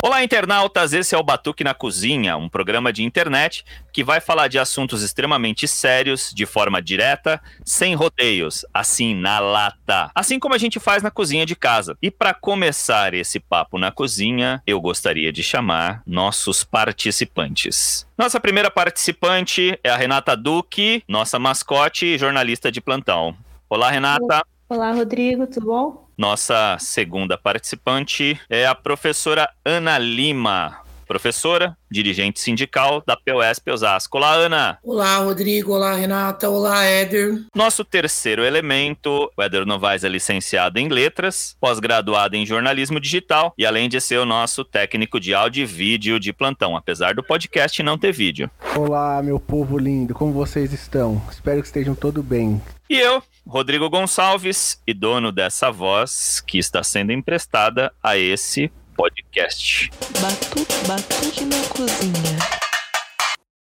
Olá, internautas! Esse é o Batuque na Cozinha, um programa de internet que vai falar de assuntos extremamente sérios, de forma direta, sem rodeios, assim na lata. Assim como a gente faz na cozinha de casa. E para começar esse papo na cozinha, eu gostaria de chamar nossos participantes. Nossa primeira participante é a Renata Duque, nossa mascote e jornalista de plantão. Olá, Renata. Olá, Rodrigo, tudo bom? Nossa segunda participante é a professora Ana Lima. Professora, dirigente sindical da POSP Osasco. Olá, Ana. Olá, Rodrigo. Olá, Renata. Olá, Éder. Nosso terceiro elemento, o Éder Novaes é licenciado em letras, pós-graduado em jornalismo digital e além de ser o nosso técnico de áudio e vídeo de plantão, apesar do podcast não ter vídeo. Olá, meu povo lindo. Como vocês estão? Espero que estejam todos bem. E eu, Rodrigo Gonçalves, e dono dessa voz que está sendo emprestada a esse podcast. Batuque, batuque na cozinha.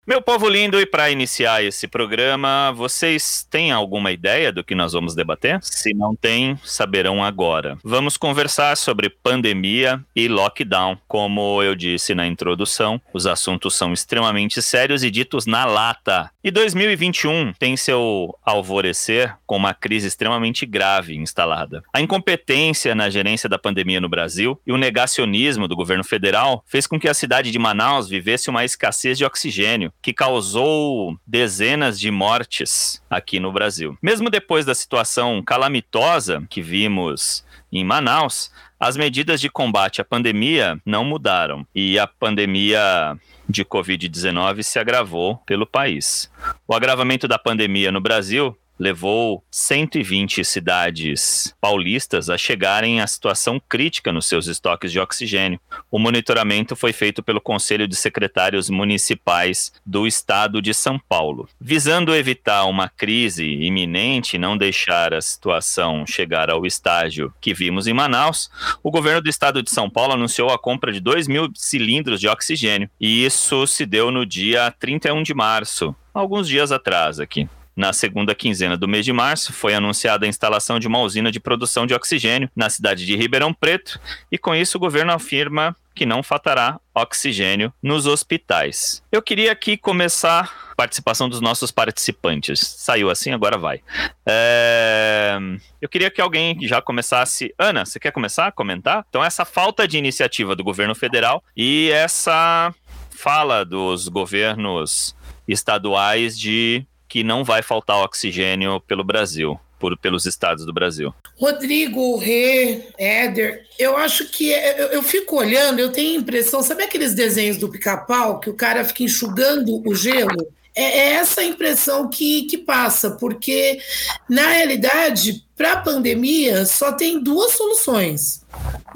Meu povo lindo, e para iniciar esse programa, vocês têm alguma ideia do que nós vamos debater? Se não têm, saberão agora. Vamos conversar sobre pandemia e lockdown. Como eu disse na introdução, os assuntos são extremamente sérios e ditos na lata. E 2021 tem seu alvorecer com uma crise extremamente grave instalada. A incompetência na gerência da pandemia no Brasil e o negacionismo do governo federal fez com que a cidade de Manaus vivesse uma escassez de oxigênio que causou dezenas de mortes aqui no Brasil. Mesmo depois da situação calamitosa que vimos em Manaus, as medidas de combate à pandemia não mudaram e a pandemia de Covid-19 se agravou pelo país. O agravamento da pandemia no Brasil levou 120 cidades paulistas a chegarem à situação crítica nos seus estoques de oxigênio. O monitoramento foi feito pelo Conselho de Secretários Municipais do Estado de São Paulo. Visando evitar uma crise iminente e não deixar a situação chegar ao estágio que vimos em Manaus, o governo do Estado de São Paulo anunciou a compra de 2 mil cilindros de oxigênio. E isso se deu no dia 31 de março, alguns dias atrás aqui. Na segunda quinzena do mês de março, foi anunciada a instalação de uma usina de produção de oxigênio na cidade de Ribeirão Preto, e com isso o governo afirma que não faltará oxigênio nos hospitais. Eu queria aqui começar a participação dos nossos participantes. Saiu assim, agora vai. É... Eu queria que alguém já começasse. Ana, você quer começar a comentar? Então, essa falta de iniciativa do governo federal e essa fala dos governos estaduais de que não vai faltar oxigênio pelo Brasil. Por, pelos estados do Brasil. Rodrigo, Rê, Éder, eu acho que é, eu, eu, fico olhando, eu tenho a impressão, sabe aqueles desenhos do pica-pau que o cara fica enxugando o gelo? É, é essa impressão que, que passa, porque na realidade, para a pandemia, só tem duas soluções.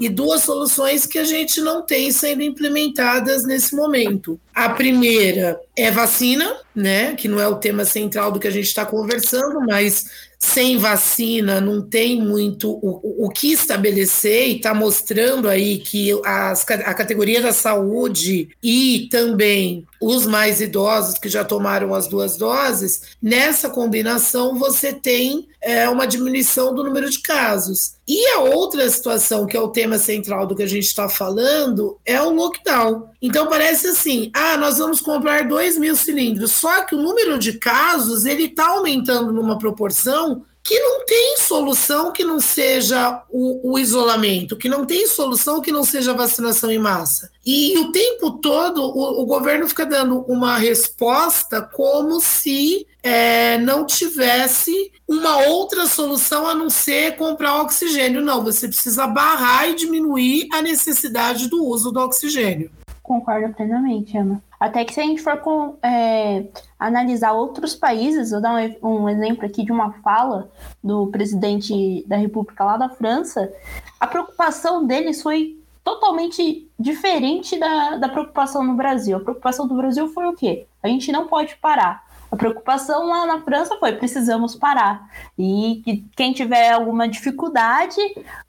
E duas soluções que a gente não tem sendo implementadas nesse momento. A primeira é vacina, né? Que não é o tema central do que a gente está conversando, mas sem vacina não tem muito o, o que estabelecer e está mostrando aí que as, a categoria da saúde e também os mais idosos que já tomaram as duas doses, nessa combinação você tem é, uma diminuição do número de casos. E a outra situação, que é o tema central do que a gente está falando, é o lockdown. Então parece assim: ah, nós vamos comprar 2 mil cilindros, só que o número de casos ele está aumentando numa proporção que não tem solução que não seja o, o, isolamento, que não tem solução que não seja vacinação em massa. E o tempo todo o, o governo fica dando uma resposta como se é, não tivesse uma outra solução a não ser comprar oxigênio. Não, você precisa barrar e diminuir a necessidade do uso do oxigênio. Concordo plenamente, Ana. Até que se a gente for com, é, analisar outros países, vou dar um, um, exemplo aqui de uma fala do presidente da República lá da França, a preocupação deles foi totalmente diferente da, da preocupação no Brasil. A preocupação do Brasil foi o quê? A gente não pode parar. A preocupação lá na França foi: precisamos parar. E que quem tiver alguma dificuldade,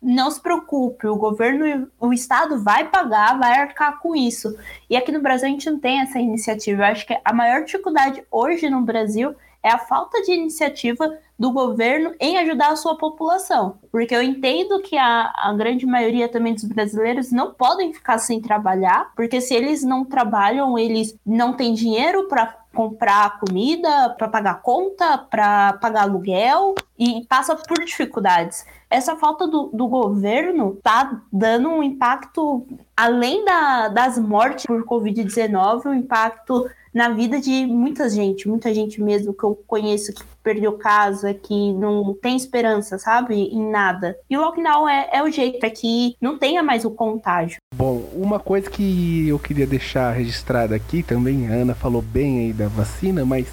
não se preocupe, o governo, o Estado vai pagar, vai arcar com isso. E aqui no Brasil a gente não tem essa iniciativa. Eu acho que a maior dificuldade hoje no Brasil é a falta de iniciativa do governo em ajudar a sua população. Porque eu entendo que a, a grande maioria também dos brasileiros não podem ficar sem trabalhar, porque se eles não trabalham, eles não têm dinheiro para comprar comida, para pagar conta, para pagar aluguel e passa por dificuldades. Essa falta do, do governo tá dando um impacto, além da, das mortes por Covid-19, um impacto na vida de muita gente, muita gente mesmo que eu conheço que perdeu casa, que não tem esperança, sabe? Em nada. E o lockdown é, é o jeito para que não tenha mais o contágio. Bom, uma coisa que eu queria deixar registrada aqui também, a Ana falou bem aí da vacina, mas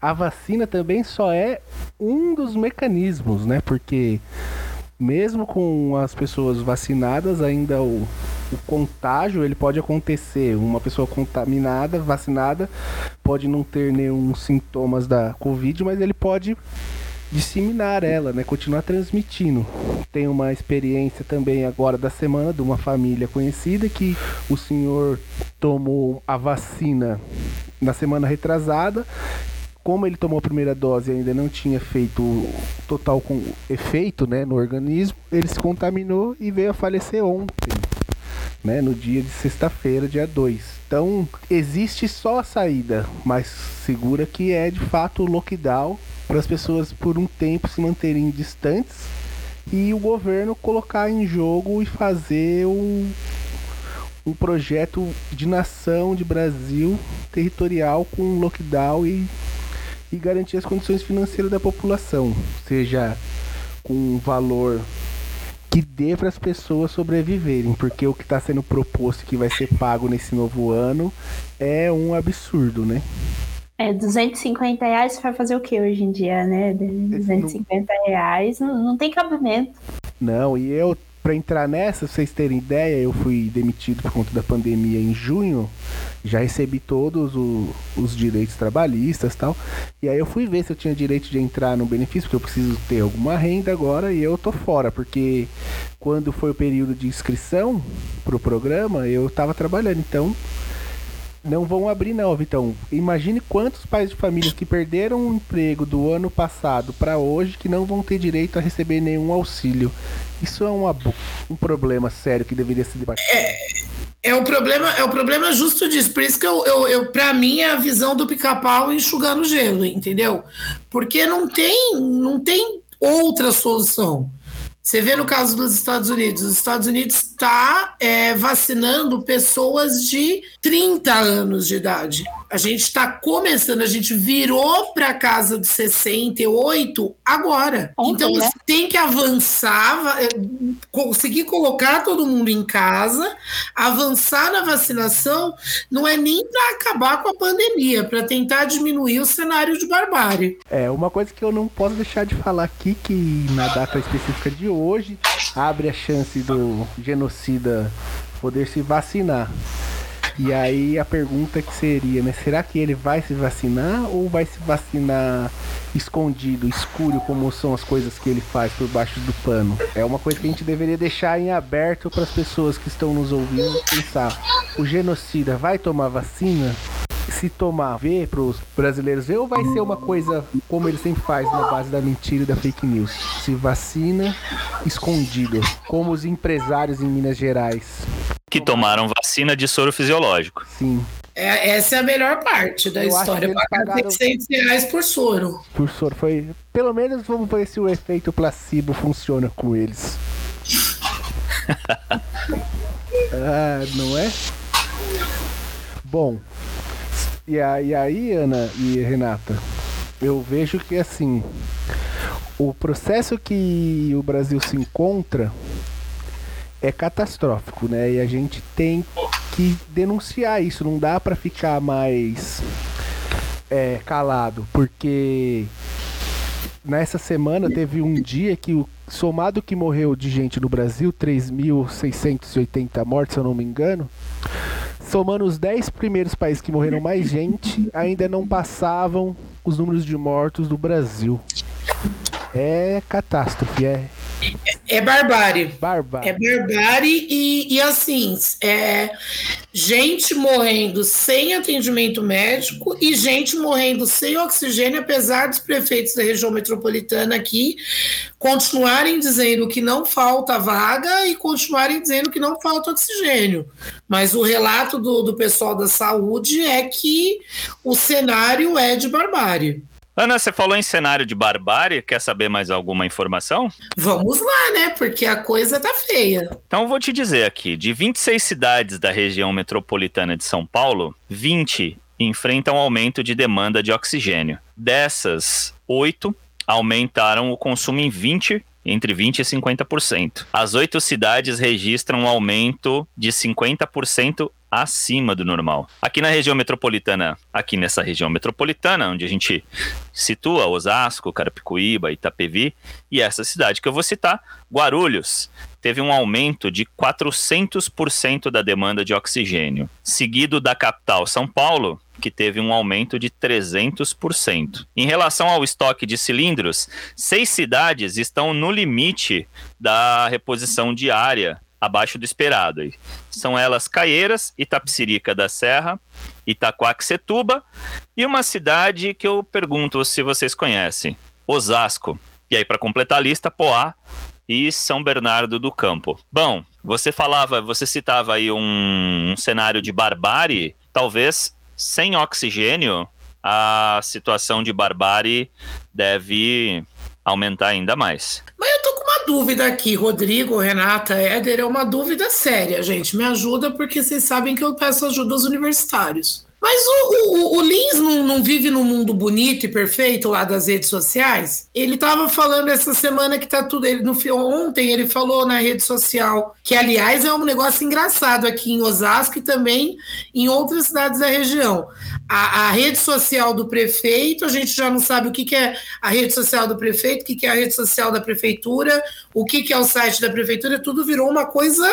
a vacina também só é um dos mecanismos, né? Porque mesmo com as pessoas vacinadas, ainda o, o contágio ele pode acontecer. Uma pessoa contaminada, vacinada, pode não ter nenhum sintomas da Covid, mas ele pode disseminar ela, né? Continuar transmitindo. Tem uma experiência também agora da semana de uma família conhecida que o senhor tomou a vacina na semana retrasada como ele tomou a primeira dose e ainda não tinha feito total com efeito né, no organismo, ele se contaminou e veio a falecer ontem, né, no dia de sexta-feira, dia 2. Então, existe só a saída mais segura que é de fato o lockdown para as pessoas por um tempo se manterem distantes e o governo colocar em jogo e fazer um, um projeto de nação de Brasil territorial com lockdown e e garantir as condições financeiras da população, seja com um valor que dê para as pessoas sobreviverem, porque o que está sendo proposto que vai ser pago nesse novo ano é um absurdo, né? É, 250 reais vai fazer o que hoje em dia, né? 250 reais não, não tem cabimento. Não, e eu para entrar nessa, pra vocês terem ideia, eu fui demitido por conta da pandemia em junho. Já recebi todos o, os direitos trabalhistas tal. E aí eu fui ver se eu tinha direito de entrar no benefício, porque eu preciso ter alguma renda agora e eu tô fora, porque quando foi o período de inscrição pro programa, eu tava trabalhando. Então, não vão abrir não, Vitão. Imagine quantos pais de família que perderam o emprego do ano passado para hoje que não vão ter direito a receber nenhum auxílio. Isso é uma, um problema sério que deveria ser debatido. É, é o problema, é o problema justo disso. Por isso que eu, eu, eu para mim é a visão do pica-pau enxugando gelo, entendeu? Porque não tem, não tem outra solução. Você vê no caso dos Estados Unidos, os Estados Unidos está é, vacinando pessoas de 30 anos de idade. A gente está começando, a gente virou para casa dos 68 agora. Ontem, então né? tem que avançar, é, conseguir colocar todo mundo em casa, avançar na vacinação, não é nem para acabar com a pandemia, para tentar diminuir o cenário de barbárie. É, uma coisa que eu não posso deixar de falar aqui, que na data específica de hoje, abre a chance do genocida poder se vacinar. E aí a pergunta que seria, né? Será que ele vai se vacinar ou vai se vacinar escondido, escuro, como são as coisas que ele faz por baixo do pano? É uma coisa que a gente deveria deixar em aberto para as pessoas que estão nos ouvindo pensar. O genocida vai tomar vacina? Se tomar, ver para os brasileiros ver, ou vai ser uma coisa como ele sempre faz, na base da mentira e da fake news? Se vacina escondido, como os empresários em Minas Gerais. Que tomaram vacina de soro fisiológico. Sim. É, essa é a melhor parte da Eu história. Pagar pagaram... 600 reais por soro. Por soro. Foi. Pelo menos vamos ver se o efeito placebo funciona com eles. ah, não é? Bom, e aí, Ana e Renata, eu vejo que assim, o processo que o Brasil se encontra é catastrófico, né? E a gente tem que denunciar isso, não dá para ficar mais é, calado, porque nessa semana teve um dia que o somado que morreu de gente no Brasil, 3.680 mortes, se eu não me engano, somando os 10 primeiros países que morreram mais gente, ainda não passavam os números de mortos do Brasil. É catástrofe, é. É barbárie. Barbárie. É barbárie e, e assim, é gente morrendo sem atendimento médico e gente morrendo sem oxigênio, apesar dos prefeitos da região metropolitana aqui continuarem dizendo que não falta vaga e continuarem dizendo que não falta oxigênio. Mas o relato do, do pessoal da saúde é que o cenário é de barbárie. Ana, você falou em cenário de barbárie, quer saber mais alguma informação? Vamos lá, né? Porque a coisa tá feia. Então eu vou te dizer aqui, de 26 cidades da região metropolitana de São Paulo, 20 enfrentam aumento de demanda de oxigênio. Dessas, 8 aumentaram o consumo em 20 entre 20% e 50%. As oito cidades registram um aumento de 50% acima do normal. Aqui na região metropolitana, aqui nessa região metropolitana, onde a gente situa Osasco, Carapicuíba, Itapevi, e essa cidade que eu vou citar, Guarulhos, teve um aumento de 400% da demanda de oxigênio, seguido da capital São Paulo, que teve um aumento de 300%. Em relação ao estoque de cilindros, seis cidades estão no limite da reposição diária abaixo do esperado. São elas Caieiras, Itapsirica da Serra, Itaquaquecetuba e uma cidade que eu pergunto se vocês conhecem, Osasco. E aí, para completar a lista, Poá e São Bernardo do Campo. Bom, você falava, você citava aí um, um cenário de barbárie, talvez sem oxigênio, a situação de barbárie deve aumentar ainda mais. Mas eu tô com uma dúvida aqui, Rodrigo, Renata, Éder, é uma dúvida séria, gente. Me ajuda porque vocês sabem que eu peço ajuda aos universitários. Mas o, o, o Lins não, não, vive num mundo bonito e perfeito lá das redes sociais? Ele estava falando essa semana que tá tudo. Ele, no, ontem ele falou na rede social, que aliás é um negócio engraçado aqui em Osasco e também em outras cidades da região. A, a rede social do prefeito, a gente já não sabe o que, que é a rede social do prefeito, o que, que é a rede social da prefeitura, o que, que é o site da prefeitura, tudo virou uma coisa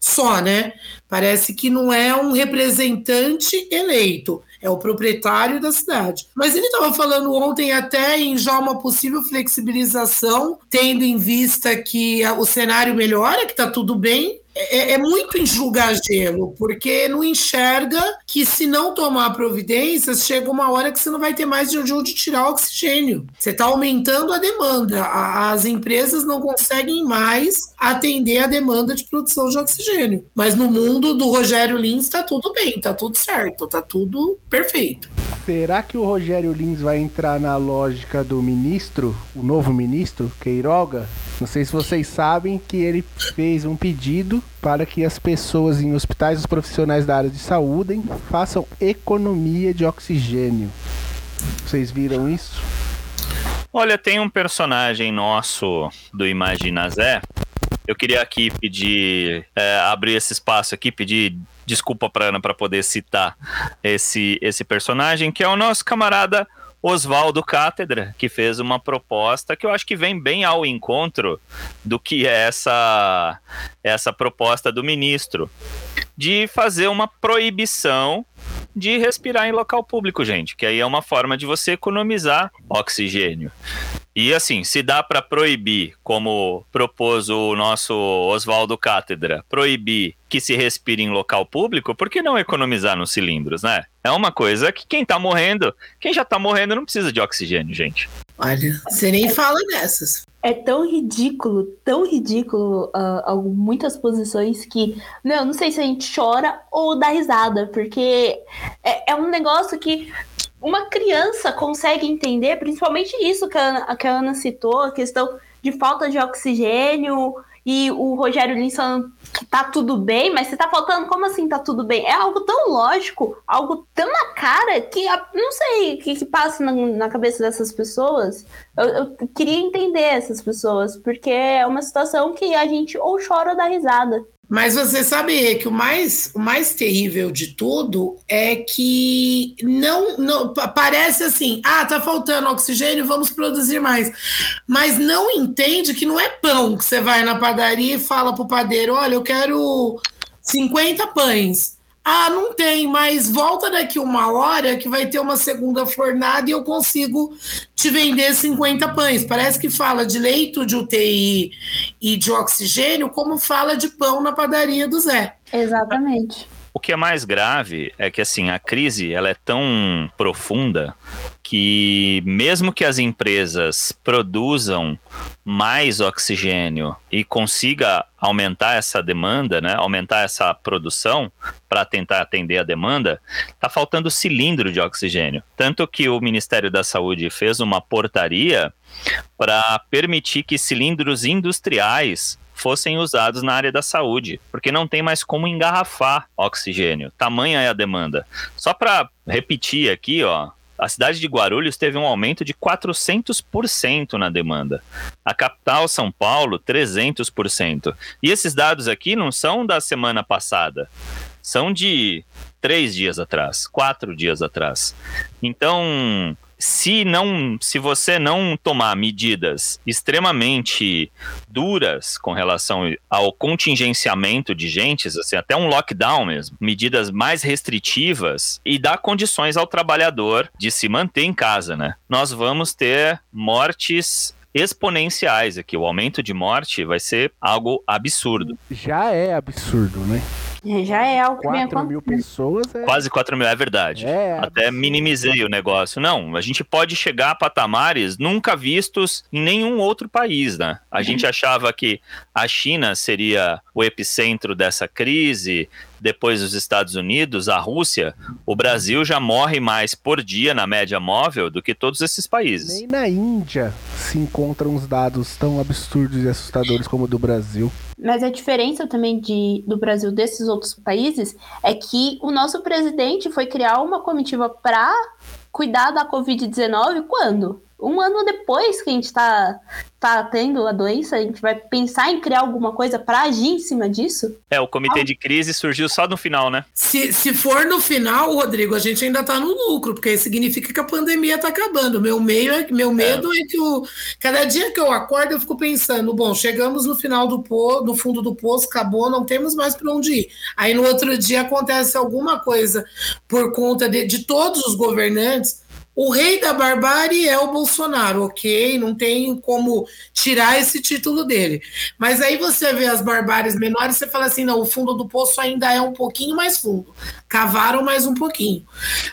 só, né? Parece que não é um representante eleito, é o proprietário da cidade. Mas ele estava falando ontem até em já uma possível flexibilização, tendo em vista que o cenário melhora, que está tudo bem, é, é, muito enxugar gelo, porque não enxerga que se não tomar providências, chega uma hora que você não vai ter mais de onde tirar oxigênio. Você está aumentando a demanda. As empresas não conseguem mais atender a demanda de produção de oxigênio. Mas no mundo do Rogério Lins está tudo bem, está tudo certo, está tudo perfeito. Será que o Rogério Lins vai entrar na lógica do ministro, o novo ministro, Queiroga? Não sei se vocês sabem que ele fez um pedido para que as pessoas em hospitais, os profissionais da área de saúde, façam economia de oxigênio. Vocês viram isso? Olha, tem um personagem nosso do Imagina Zé. Eu queria aqui pedir, é, abrir esse espaço aqui, pedir desculpa para Ana para poder citar esse, esse personagem, que é o nosso camarada Oswaldo Cátedra, que fez uma proposta que eu acho que vem bem ao encontro do que é essa, essa proposta do ministro, de fazer uma proibição de respirar em local público, gente, que aí é uma forma de você economizar oxigênio. E assim, se dá para proibir, como propôs o nosso Oswaldo Cátedra, proibir que se respire em local público, por que não economizar nos cilindros, né? É uma coisa que quem tá morrendo, quem já tá morrendo não precisa de oxigênio, gente. Olha, você nem fala dessas. É tão ridículo, tão ridículo uh, muitas posições que, não, não sei se a gente chora ou dá risada, porque é, é um negócio que uma criança consegue entender, principalmente isso que a, Ana, que a Ana citou, a questão de falta de oxigênio e o Rogério Lins falando que tá tudo bem, mas você tá faltando, como assim tá tudo bem? É algo tão lógico, algo tão na cara que não sei o que, que passa na, na, cabeça dessas pessoas. Eu, eu queria entender essas pessoas, porque é uma situação que a gente ou chora ou dá risada. Mas você sabe que o mais, o mais terrível de tudo é que não, não parece assim, ah, tá faltando oxigênio, vamos produzir mais. Mas não entende que não é pão que você vai na padaria e fala pro padeiro, olha, eu quero 50 pães. Ah, não tem, mas volta daqui uma hora que vai ter uma segunda fornada e eu consigo te vender 50 pães. Parece que fala de leito de UTI e de oxigênio, como fala de pão na padaria do Zé. Exatamente. O que é mais grave é que assim a crise ela é tão profunda que mesmo que as empresas produzam mais oxigênio e consiga aumentar essa demanda, né, aumentar essa produção para tentar atender a demanda, está faltando cilindro de oxigênio. Tanto que o Ministério da Saúde fez uma portaria para permitir que cilindros industriais fossem usados na área da saúde, porque não tem mais como engarrafar oxigênio. Tamanha é a demanda. Só para repetir aqui, ó, a cidade de Guarulhos teve um aumento de 400% na demanda. A capital, São Paulo, 300%. E esses dados aqui não são da semana passada, são de três dias atrás, quatro dias atrás. Então, se não, se você não tomar medidas extremamente duras com relação ao contingenciamento de gentes, assim, até um lockdown mesmo, medidas mais restritivas e dar condições ao trabalhador de se manter em casa, né? Nós vamos ter mortes exponenciais aqui. O aumento de morte vai ser algo absurdo. Já é absurdo, né? É, já é algo que 4 mil pessoas é... Quase 4 mil, é verdade. É, Até absurdo. minimizei o negócio. Não, a gente pode chegar a patamares nunca vistos em nenhum outro país, né? A gente uhum. achava que a China seria o epicentro dessa crise, depois dos Estados Unidos, a Rússia, o Brasil já morre mais por dia na média móvel do que todos esses países. Nem na Índia se encontram os dados tão absurdos e assustadores como o do Brasil. Mas a diferença também de, do Brasil desses outros países é que o nosso presidente foi criar uma comitiva para cuidar da Covid-19 quando? Um ano depois que a gente está tá tendo a doença, a gente vai pensar em criar alguma coisa para agir em cima disso? É, o comitê ah. de crise surgiu só no final, né? Se, se for no final, Rodrigo, a gente ainda está no lucro, porque significa que a pandemia está acabando. Meu, meio é, meu medo é. é. que o, cada dia que eu acordo eu fico pensando, bom, chegamos no final do poço, no fundo do poço, acabou, não temos mais para onde ir. Aí no outro dia acontece alguma coisa por conta de, de todos os governantes o rei da barbárie é o Bolsonaro, ok? Não tem como tirar esse título dele. Mas aí você vê as barbáries menores, você fala assim: não, o fundo do poço ainda é um pouquinho mais fundo. Cavaram mais um pouquinho.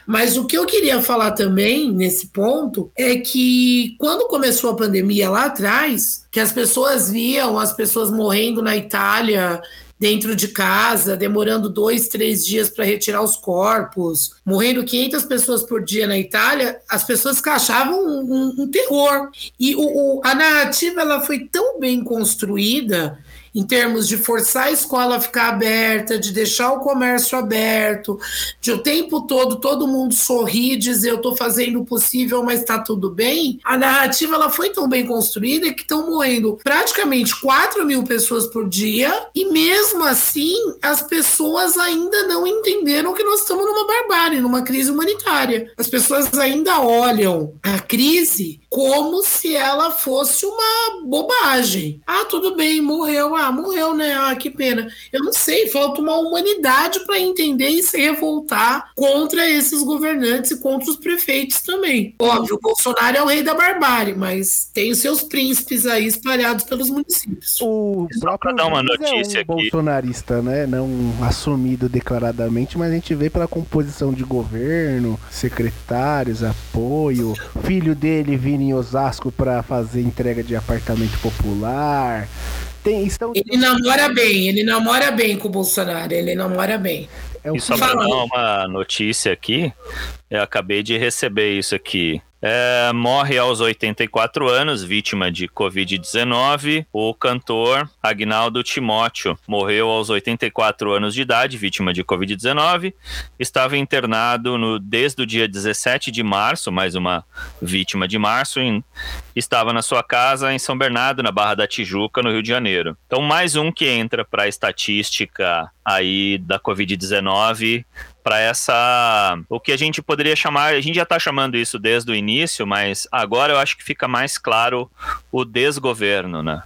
Mas o que eu queria falar também nesse ponto é que quando começou a pandemia lá atrás, que as pessoas viam as pessoas morrendo na Itália dentro de casa, demorando dois, três dias para retirar os corpos, morrendo 500 pessoas por dia na Itália, as pessoas achavam um, um, um terror. E o, o, a narrativa ela foi tão bem construída em termos de forçar a escola a ficar aberta, de deixar o comércio aberto, de o tempo todo todo mundo sorrir, dizer eu estou fazendo o possível, mas está tudo bem. A narrativa ela foi tão bem construída que estão morrendo praticamente 4 mil pessoas por dia, e mesmo assim as pessoas ainda não entenderam que nós estamos numa barbárie, numa crise humanitária. As pessoas ainda olham a crise como se ela fosse uma bobagem. Ah, tudo bem, morreu. Ah, morreu, né? Ah, que pena. Eu não sei, falta uma humanidade para entender e se revoltar contra esses governantes e contra os prefeitos também. Óbvio, o Bolsonaro é o rei da barbárie, mas tem os seus príncipes aí espalhados pelos municípios. O próprio dar uma notícia é um aqui. bolsonarista, né? Não assumido declaradamente, mas a gente vê pela composição de governo, secretários, apoio, filho dele vindo em Osasco para fazer entrega de apartamento popular. Tem, estão... Ele namora bem, ele namora bem com o Bolsonaro, ele namora bem. É e só para dar uma notícia aqui, eu acabei de receber isso aqui. É, morre aos 84 anos, vítima de Covid-19. O cantor Agnaldo Timóteo morreu aos 84 anos de idade, vítima de Covid-19. Estava internado no, desde o dia 17 de março, mais uma vítima de março. Em, estava na sua casa em São Bernardo, na Barra da Tijuca, no Rio de Janeiro. Então, mais um que entra para a estatística aí da Covid-19 para essa o que a gente poderia chamar, a gente já está chamando isso desde o início mas agora eu acho que fica mais claro o desgoverno, né?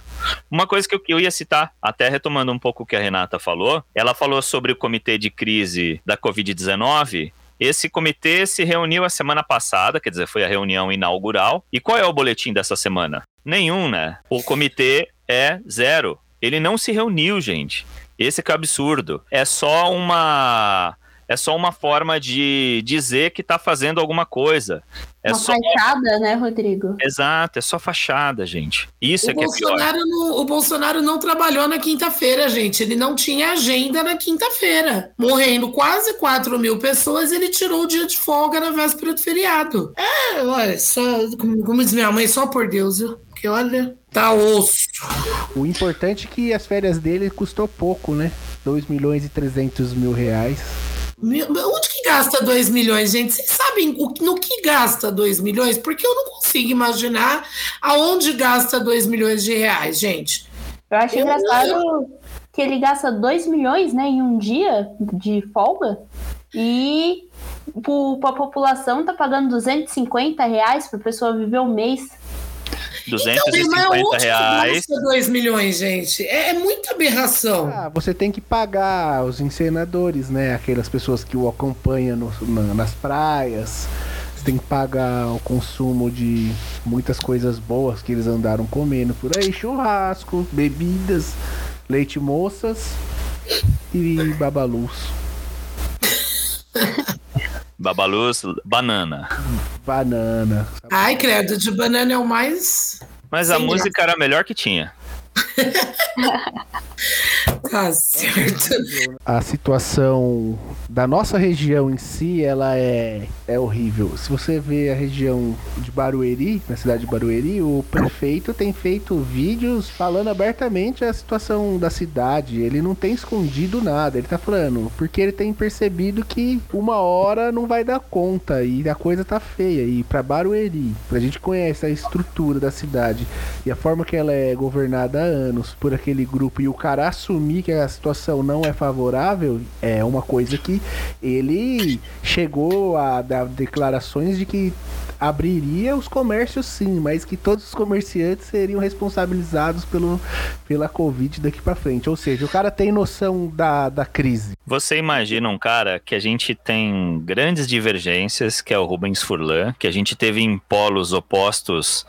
Uma coisa que eu, ia citar, até retomando um pouco o que a Renata falou, ela falou sobre o comitê de crise da Covid-19. Esse comitê se reuniu a semana passada, quer dizer, foi a reunião inaugural. E qual é o boletim dessa semana? Nenhum, né? O comitê é zero. Ele não se reuniu, gente. Esse que é o absurdo. É só uma é só uma forma de dizer que está fazendo alguma coisa. É uma só... fachada, né, Rodrigo? Exato, é só fachada, gente. Isso o é que Bolsonaro é pior. Não, o Bolsonaro não trabalhou na quinta-feira, gente. Ele não tinha agenda na quinta-feira. Morrendo quase 4 mil pessoas, ele tirou o dia de folga na véspera do feriado. É, olha, só, como, como diz minha mãe, só por Deus, viu? Porque olha, tá osso. O importante é que as férias dele custou pouco, né? 2 milhões e 300 mil reais. Onde que gasta 2 milhões, gente? Vocês sabem no que gasta 2 milhões? Porque eu não consigo imaginar aonde gasta 2 milhões de reais, gente. Eu acho eu, engraçado eu... que ele gasta 2 milhões né, em um dia de folga e para a população tá pagando 250 reais para a pessoa viver um mês. 250 então, reais. 2 milhões, gente. É, é, muita aberração. Ah, você tem que pagar os encenadores, né? Aquelas pessoas que o acompanham no, na, nas praias. Você tem que pagar o consumo de muitas coisas boas que eles andaram comendo por aí: churrasco, bebidas, leite moças e babalus. Babaluz, banana. Banana. Ai, credo, de banana é o mais. Mas a música era a melhor que tinha. tá certo. A situação da nossa região em si, ela é, é horrível. Se você vê a região de Barueri, na cidade de Barueri, o prefeito tem feito vídeos falando abertamente a situação da cidade. Ele não tem escondido nada. Ele tá falando, porque ele tem percebido que uma hora não vai dar conta e a coisa tá feia. E para Barueri, pra gente conhece a estrutura da cidade e a forma que ela é governada anos por aquele grupo e o cara assumir que a situação não é favorável, é uma coisa que ele chegou a dar declarações de que abriria os comércios sim, mas que todos os comerciantes seriam responsabilizados pelo, pela Covid daqui para frente. Ou seja, o cara tem noção da, da crise. Você imagina um cara que a gente tem grandes divergências, que é o Rubens Furlan, que a gente teve em polos opostos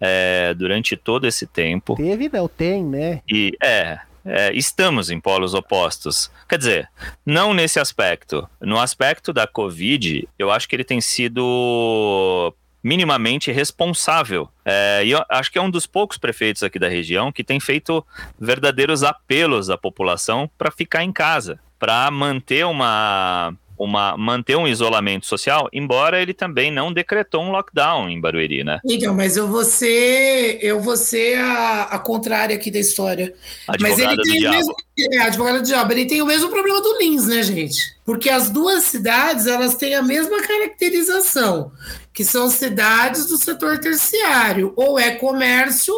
é, durante todo esse tempo. Teve, não, tem, né? E é, é, estamos em polos opostos. Quer dizer, não nesse aspecto. No aspecto da Covid, eu acho que ele tem sido minimamente responsável. É, e eu acho que é um dos poucos prefeitos aqui da região que tem feito verdadeiros apelos à população para ficar em casa, para manter uma uma, manter um isolamento social, embora ele também não decretou um lockdown em Barueri, né? Então, mas eu vou ser, eu vou ser a, a contrária aqui da história. Advogada mas ele tem o mesmo, é, advogada do diabo, ele tem o mesmo problema do Lins, né, gente? Porque as duas cidades, elas têm a mesma caracterização, que são cidades do setor terciário, ou é comércio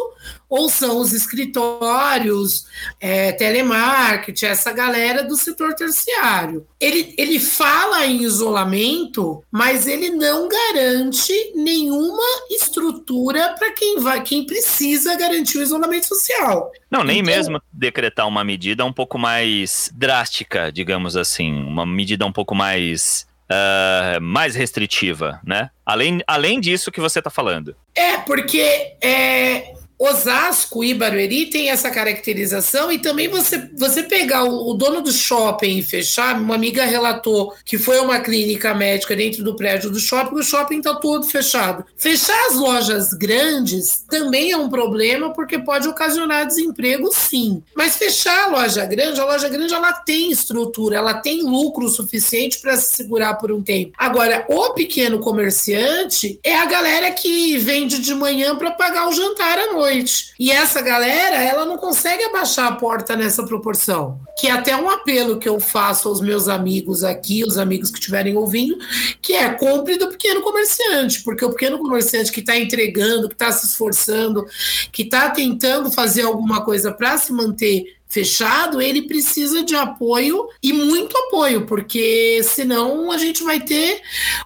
ou são os escritórios, é, telemarketing, essa galera do setor terciário. Ele, ele fala em isolamento, mas ele não garante nenhuma estrutura para quem vai, quem precisa garantir o isolamento social. Não, nem então, mesmo decretar uma medida um pouco mais drástica, digamos assim, uma medida um pouco mais Uh, mais restritiva, né? Além, além disso que você está falando. É, porque é, Osasco e Barueri tem essa caracterização e também você, você pegar o, o, dono do shopping e fechar, uma amiga relatou que foi uma clínica médica dentro do prédio do shopping, o shopping está todo fechado. Fechar as lojas grandes também é um problema porque pode ocasionar desemprego sim. Mas fechar a loja grande, a loja grande ela tem estrutura, ela tem lucro suficiente para se segurar por um tempo. Agora, o pequeno comerciante é a galera que vende de manhã para pagar o jantar à noite noite. E essa galera, ela não consegue abaixar a porta nessa proporção. Que é até um apelo que eu faço aos meus amigos aqui, os amigos que estiverem ouvindo, que é compre do pequeno comerciante, porque o pequeno comerciante que está entregando, que está se esforçando, que está tentando fazer alguma coisa para se manter fechado, ele precisa de apoio e muito apoio, porque senão a gente vai ter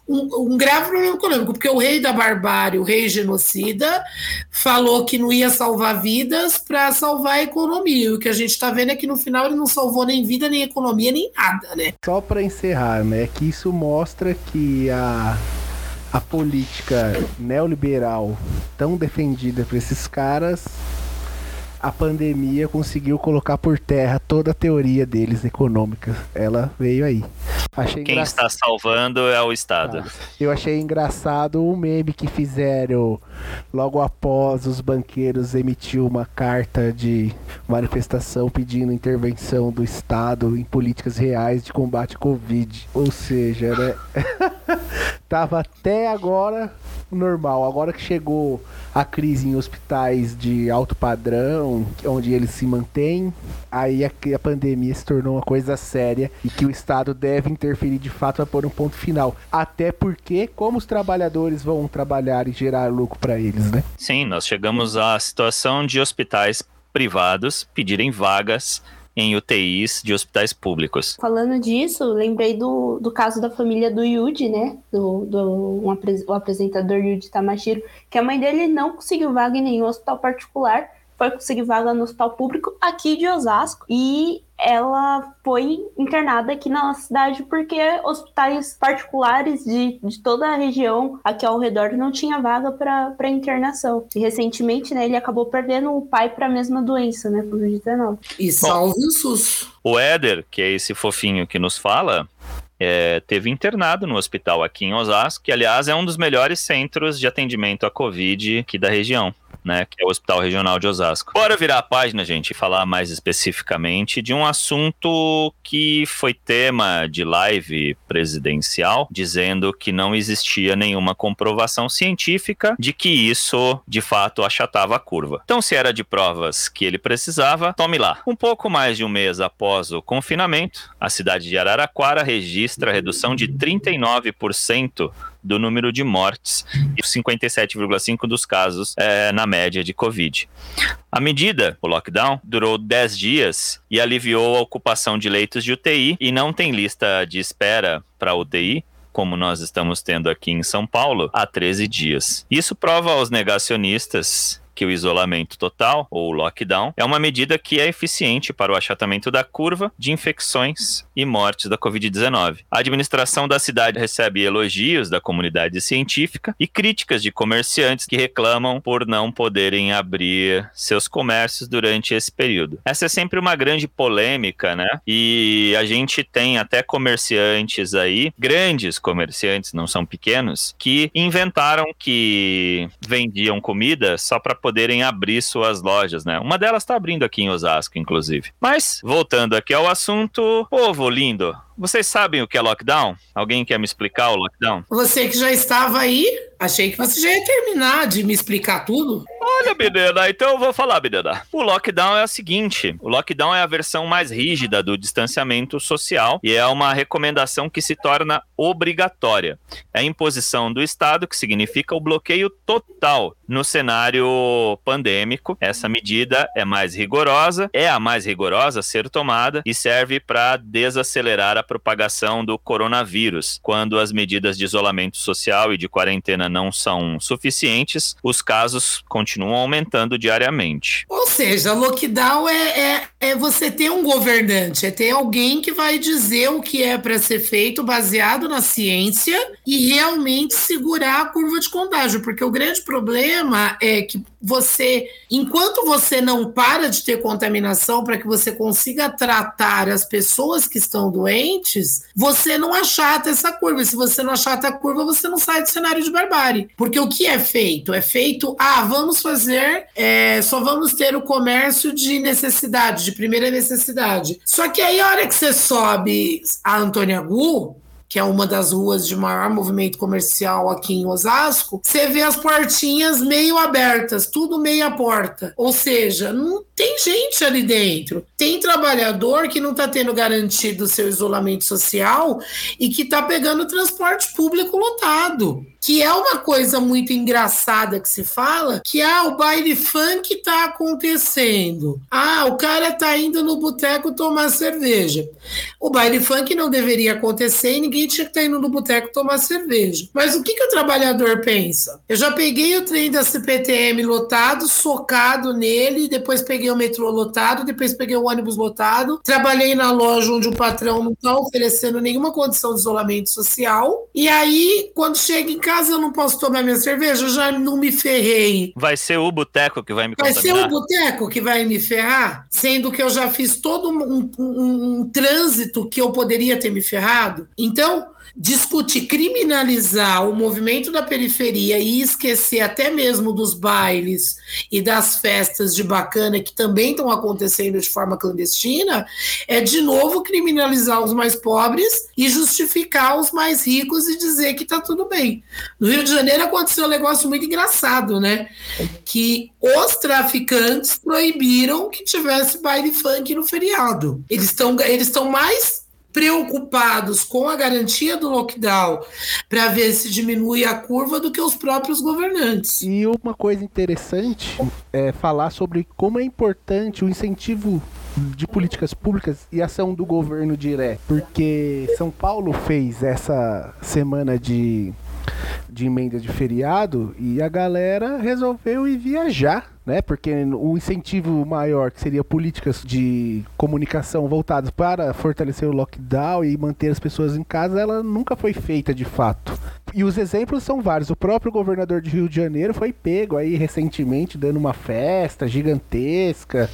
um, um grave problema econômico, porque o rei da barbárie, o rei genocida, falou que não ia salvar vidas para salvar a economia. E o que a gente está vendo é que no final ele não salvou nem vida, nem economia, nem nada, né? Só para encerrar, né, que isso mostra que a a política neoliberal tão defendida por esses caras a pandemia conseguiu colocar por terra toda a teoria deles econômica. Ela veio aí. Achei Quem engra... está salvando é o Estado. Ah, eu achei engraçado o meme que fizeram logo após os banqueiros emitir uma carta de manifestação pedindo intervenção do Estado em políticas reais de combate à Covid. Ou seja, né? Tava até agora normal. Agora que chegou a crise em hospitais de alto padrão, onde eles se mantêm, aí a, a pandemia se tornou uma coisa séria e que o Estado deve interferir de fato para pôr um ponto final. Até porque, como os trabalhadores vão trabalhar e gerar lucro para eles, né? Sim, nós chegamos à situação de hospitais privados pedirem vagas em UTIs de hospitais públicos. Falando disso, lembrei do, do caso da família do Yuji, né? Do, do um, o apresentador Yuji Tamashiro, que a mãe dele não conseguiu vaga em nenhum hospital particular foi conseguir vaga no hospital público aqui de Osasco e ela foi internada aqui na cidade porque hospitais particulares de, de toda a região aqui ao redor não tinha vaga para internação. E recentemente, né, ele acabou perdendo o pai para a mesma doença, né, Covid-19. E salve o SUS. O Éder, que é esse fofinho que nos fala, é, teve internado no hospital aqui em Osasco, que aliás é um dos melhores centros de atendimento à Covid aqui da região né, que é o Hospital Regional de Osasco. Bora virar a página, gente, e falar mais especificamente de um assunto que foi tema de live presidencial, dizendo que não existia nenhuma comprovação científica de que isso, de fato, achatava a curva. Então, se era de provas que ele precisava, tome lá. Um pouco mais de um mês após o confinamento, a cidade de Araraquara registra redução de 39% do número de mortes e 57,5% dos casos é, na média de Covid. A medida, o lockdown, durou 10 dias e aliviou a ocupação de leitos de UTI e não tem lista de espera para UTI, como nós estamos tendo aqui em São Paulo, há 13 dias. Isso prova aos negacionistas que o isolamento total, ou lockdown, é uma medida que é eficiente para o achatamento da curva de infecções e mortes da Covid-19. A administração da cidade recebe elogios da comunidade científica e críticas de comerciantes que reclamam por não poderem abrir seus comércios durante esse período. Essa é sempre uma grande polêmica, né? E a gente tem até comerciantes aí, grandes comerciantes, não são pequenos, que inventaram que vendiam comida só para poderem abrir suas lojas, né? Uma delas está abrindo aqui em Osasco, inclusive. Mas, voltando aqui ao assunto, povo lindo, vocês sabem o que é lockdown? Alguém quer me explicar o lockdown? Você que já estava aí, achei que você já ia terminar de me explicar tudo. Olha, Bidena, então eu vou falar, Bidena. O lockdown é o seguinte: o lockdown é a versão mais rígida do distanciamento social e é uma recomendação que se torna obrigatória. É a imposição do Estado, que significa o bloqueio total no cenário pandêmico. Essa medida é mais rigorosa, é a mais rigorosa a ser tomada e serve para desacelerar a propagação do coronavírus. Quando as medidas de isolamento social e de quarentena não são suficientes, os casos continuam aumentando diariamente. Ou seja, lockdown é, é, é você ter um governante, é ter alguém que vai dizer o que é para ser feito baseado na ciência e realmente segurar a curva de contágio, porque o grande problema é que você, enquanto você não para de ter contaminação para que você consiga tratar as pessoas que estão doentes, você não achata essa curva. Se você não achata a curva, você não sai do cenário de barbárie. Porque o que é feito? É feito, ah, vamos fazer, é, só vamos ter o comércio de necessidade, de primeira necessidade. Só que aí, a hora que você sobe a Antônia Gu, que é uma das ruas de maior movimento comercial aqui em Osasco, você vê as portinhas meio abertas, tudo meia porta. Ou seja, não tem gente ali dentro. Tem trabalhador que não está tendo garantido o seu isolamento social e que está pegando transporte público lotado. Que é uma coisa muito engraçada que se fala, que ah, o baile funk tá acontecendo. Ah, o cara tá indo no boteco tomar cerveja. O baile funk não deveria acontecer e ninguém tinha que estar tá indo no boteco tomar cerveja. Mas o que, que o trabalhador pensa? Eu já peguei o trem da CPTM lotado, socado nele, depois peguei o metrô lotado, depois peguei o ônibus lotado, trabalhei na loja onde o patrão não tá oferecendo nenhuma condição de isolamento social. E aí, quando chega em casa, eu não posso tomar minha cerveja, eu já não me ferrei. Vai ser o boteco que vai me Vai ser o boteco que vai me ferrar, sendo que eu já fiz todo um, um, um trânsito que eu poderia ter me ferrado. Então, discutir, criminalizar o movimento da periferia e esquecer até mesmo dos bailes e das festas de bacana que também estão acontecendo de forma clandestina, é de novo criminalizar os mais pobres e justificar os mais ricos e dizer que está tudo bem. No Rio de Janeiro aconteceu um negócio muito engraçado, né? Que os traficantes proibiram que tivesse baile funk no feriado. Eles estão eles mais preocupados com a garantia do lockdown para ver se diminui a curva do que os próprios governantes. E uma coisa interessante é falar sobre como é importante o incentivo de políticas públicas e ação do governo direto, porque São Paulo fez essa semana de de emenda de feriado e a galera resolveu ir viajar né? Porque o incentivo maior, que seria políticas de comunicação voltadas para fortalecer o lockdown e manter as pessoas em casa, ela nunca foi feita de fato. E os exemplos são vários. O próprio governador de Rio de Janeiro foi pego aí recentemente dando uma festa gigantesca.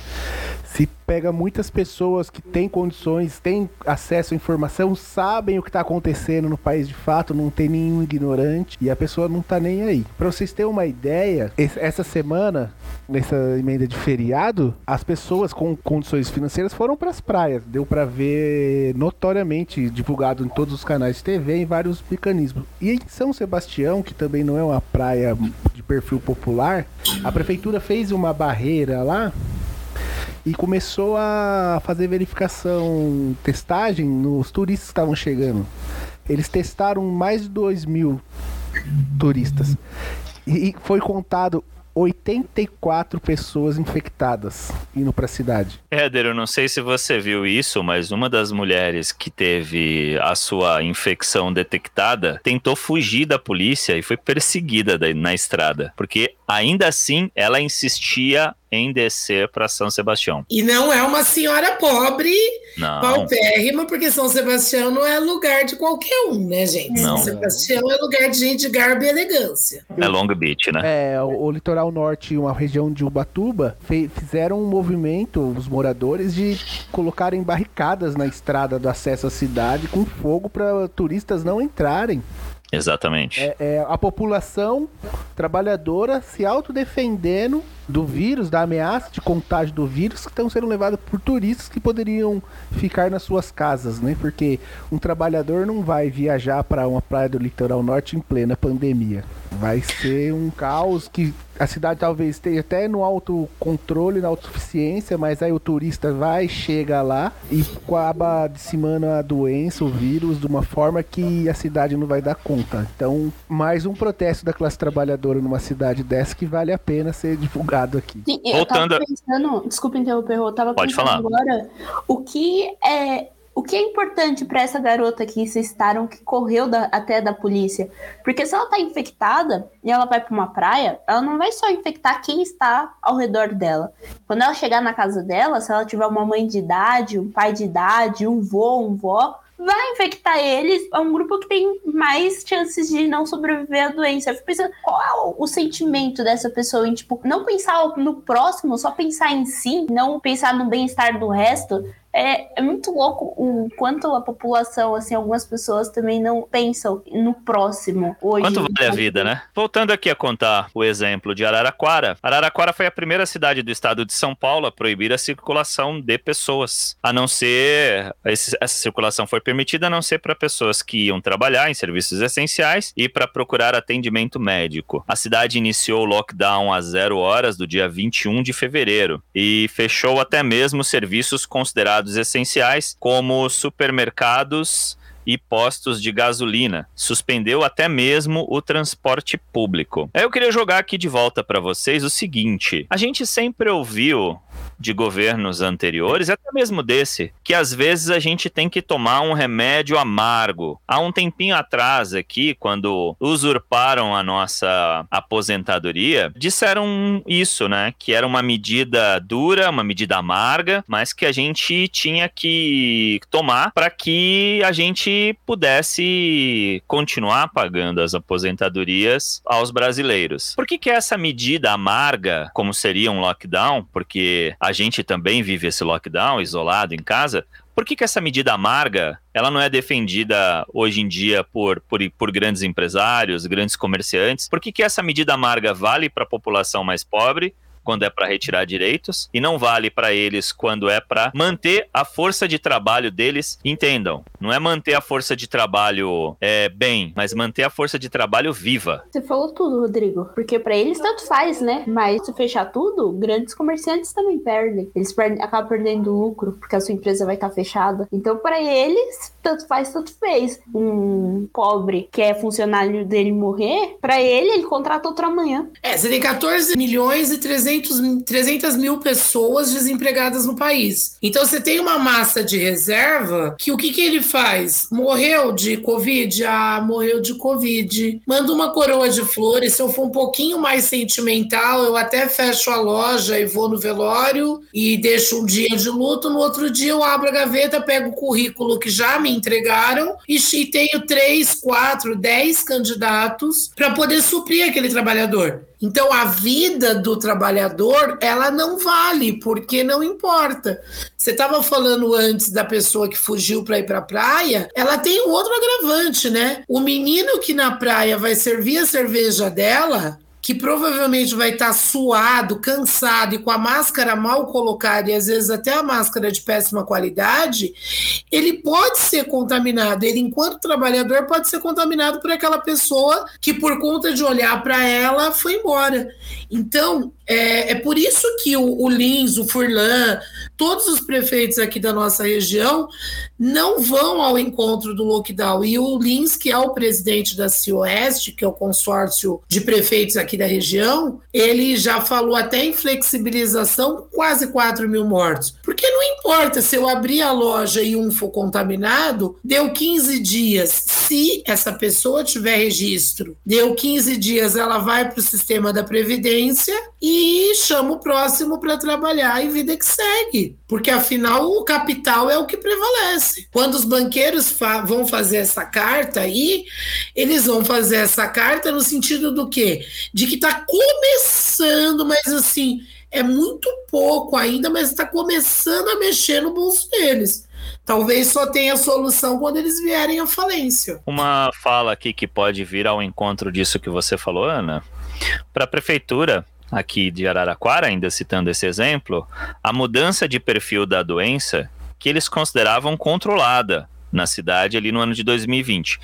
Se pega muitas pessoas que têm condições, têm acesso à informação, sabem o que está acontecendo no país de fato, não tem nenhum ignorante e a pessoa não está nem aí. Para vocês terem uma ideia, essa semana nessa emenda de feriado, as pessoas com condições financeiras foram para as praias. Deu para ver notoriamente divulgado em todos os canais de TV, em vários mecanismos. E em São Sebastião, que também não é uma praia de perfil popular, a prefeitura fez uma barreira lá e começou a fazer verificação, testagem nos turistas que estavam chegando. Eles testaram mais de 2 mil turistas. E foi contado 84 pessoas infectadas indo para a cidade. Éder, eu não sei se você viu isso, mas uma das mulheres que teve a sua infecção detectada tentou fugir da polícia e foi perseguida na estrada, porque ainda assim ela insistia em descer para São Sebastião. E não é uma senhora pobre, não. paupérrima, porque São Sebastião não é lugar de qualquer um, né, gente? Não. São Sebastião é lugar de gente de garbo e elegância. É Long Beach, né? É, o, o litoral norte, uma região de Ubatuba, fe, fizeram um movimento, os moradores, de colocarem barricadas na estrada do acesso à cidade com fogo para turistas não entrarem. Exatamente. É, é, a população trabalhadora se autodefendendo do vírus, da ameaça de contágio do vírus, que estão sendo levados por turistas que poderiam ficar nas suas casas, né? Porque um trabalhador não vai viajar para uma praia do litoral norte em plena pandemia. Vai ser um caos que a cidade talvez esteja até no autocontrole, na autossuficiência, mas aí o turista vai, chega lá e acaba dissimando a doença, o vírus, de uma forma que a cidade não vai dar conta. Então, mais um protesto da classe trabalhadora numa cidade dessa que vale a pena ser divulgado aqui. Sim, eu Voltando tava pensando, desculpa interromper, eu tava Pode pensando falar. agora o que é o que é importante para essa garota que citaram que correu da, até da polícia? Porque se ela tá infectada e ela vai para uma praia, ela não vai só infectar quem está ao redor dela. Quando ela chegar na casa dela, se ela tiver uma mãe de idade, um pai de idade, um vô, um vó, vai infectar eles. É um grupo que tem mais chances de não sobreviver à doença. Eu fico pensando, qual é o, sentimento dessa pessoa em, tipo, não pensar no próximo, só pensar em si, não pensar no bem-estar do resto é, é muito louco o quanto a população, assim, algumas pessoas também não pensam no próximo hoje. Quanto vale a vida, né? Voltando aqui a contar o exemplo de Araraquara. Araraquara foi a primeira cidade do estado de São Paulo a proibir a circulação de pessoas. A não ser. Essa circulação foi permitida a não ser para pessoas que iam trabalhar em serviços essenciais e para procurar atendimento médico. A cidade iniciou o lockdown às zero horas do dia 21 de fevereiro e fechou até mesmo serviços considerados essenciais, como supermercados e postos de gasolina. Suspendeu até mesmo o transporte público. Aí eu queria jogar aqui de volta para vocês o seguinte: a gente sempre ouviu de governos anteriores, até mesmo desse, que às vezes a gente tem que tomar um remédio amargo. Há um tempinho atrás aqui, quando usurparam a nossa aposentadoria, disseram isso, né? Que era uma medida dura, uma medida amarga, mas que a gente tinha que tomar para que a gente pudesse continuar pagando as aposentadorias aos brasileiros. Por que, que essa medida amarga, como seria um lockdown, porque a gente também vive esse lockdown isolado em casa, por que, que essa medida amarga ela não é defendida hoje em dia por, por, por grandes empresários, grandes comerciantes? Por que, que essa medida amarga vale para a população mais pobre quando é para retirar direitos e não vale para eles quando é para manter a força de trabalho deles. Entendam, não é manter a força de trabalho é, bem, mas manter a força de trabalho viva. Você falou tudo, Rodrigo, porque para eles tanto faz, né? Mas se fechar tudo, grandes comerciantes também perdem. Eles perdem, acabam perdendo lucro porque a sua empresa vai estar tá fechada. Então, para eles, tanto faz, tanto fez. Um pobre que é funcionário dele morrer, para ele, ele contrata outro amanhã. É, você tem 14 milhões e 300 300, 300 mil pessoas desempregadas no país. Então você tem uma massa de reserva que o que, que ele faz? Morreu de Covid? Ah, morreu de Covid. Manda uma coroa de flores. Se eu for um pouquinho mais sentimental, eu até fecho a loja e vou no velório e deixo um dia de luto. No outro dia eu abro a gaveta, pego o currículo que já me entregaram e, tenho três, quatro, dez candidatos para poder suprir aquele trabalhador. Então a vida do trabalhador, ela não vale, porque não importa. Você estava falando antes da pessoa que fugiu para ir para a praia, ela tem outro agravante, né? O menino que na praia vai servir a cerveja dela, que provavelmente vai estar tá suado, cansado e com a máscara mal colocada e às vezes até a máscara de péssima qualidade, ele pode ser contaminado. Ele, enquanto trabalhador, pode ser contaminado por aquela pessoa que, por conta de olhar para ela, foi embora. Então, é, é por isso que o, o Lins, o Furlan, todos os prefeitos aqui da nossa região não vão ao encontro do lockdown. E o Lins, que é o presidente da CIOeste, que é o consórcio de prefeitos aqui da região, ele já falou até em flexibilização, quase 4 mil mortos. Porque não importa se eu abrir a loja e um for contaminado, deu 15 dias. Se essa pessoa tiver registro, deu 15 dias, ela vai para o sistema da Previdência e chama o próximo para trabalhar e vida que segue. Porque afinal o capital é o que prevalece. Quando os banqueiros fa vão fazer essa carta aí, eles vão fazer essa carta no sentido do quê? De que está começando, mas assim, é muito pouco ainda, mas está começando a mexer no bolso deles. Talvez só tenha solução quando eles vierem à falência. Uma fala aqui que pode vir ao encontro disso que você falou, Ana. Para a prefeitura, aqui de Araraquara, ainda citando esse exemplo, a mudança de perfil da doença que eles consideravam controlada na cidade ali no ano de 2020.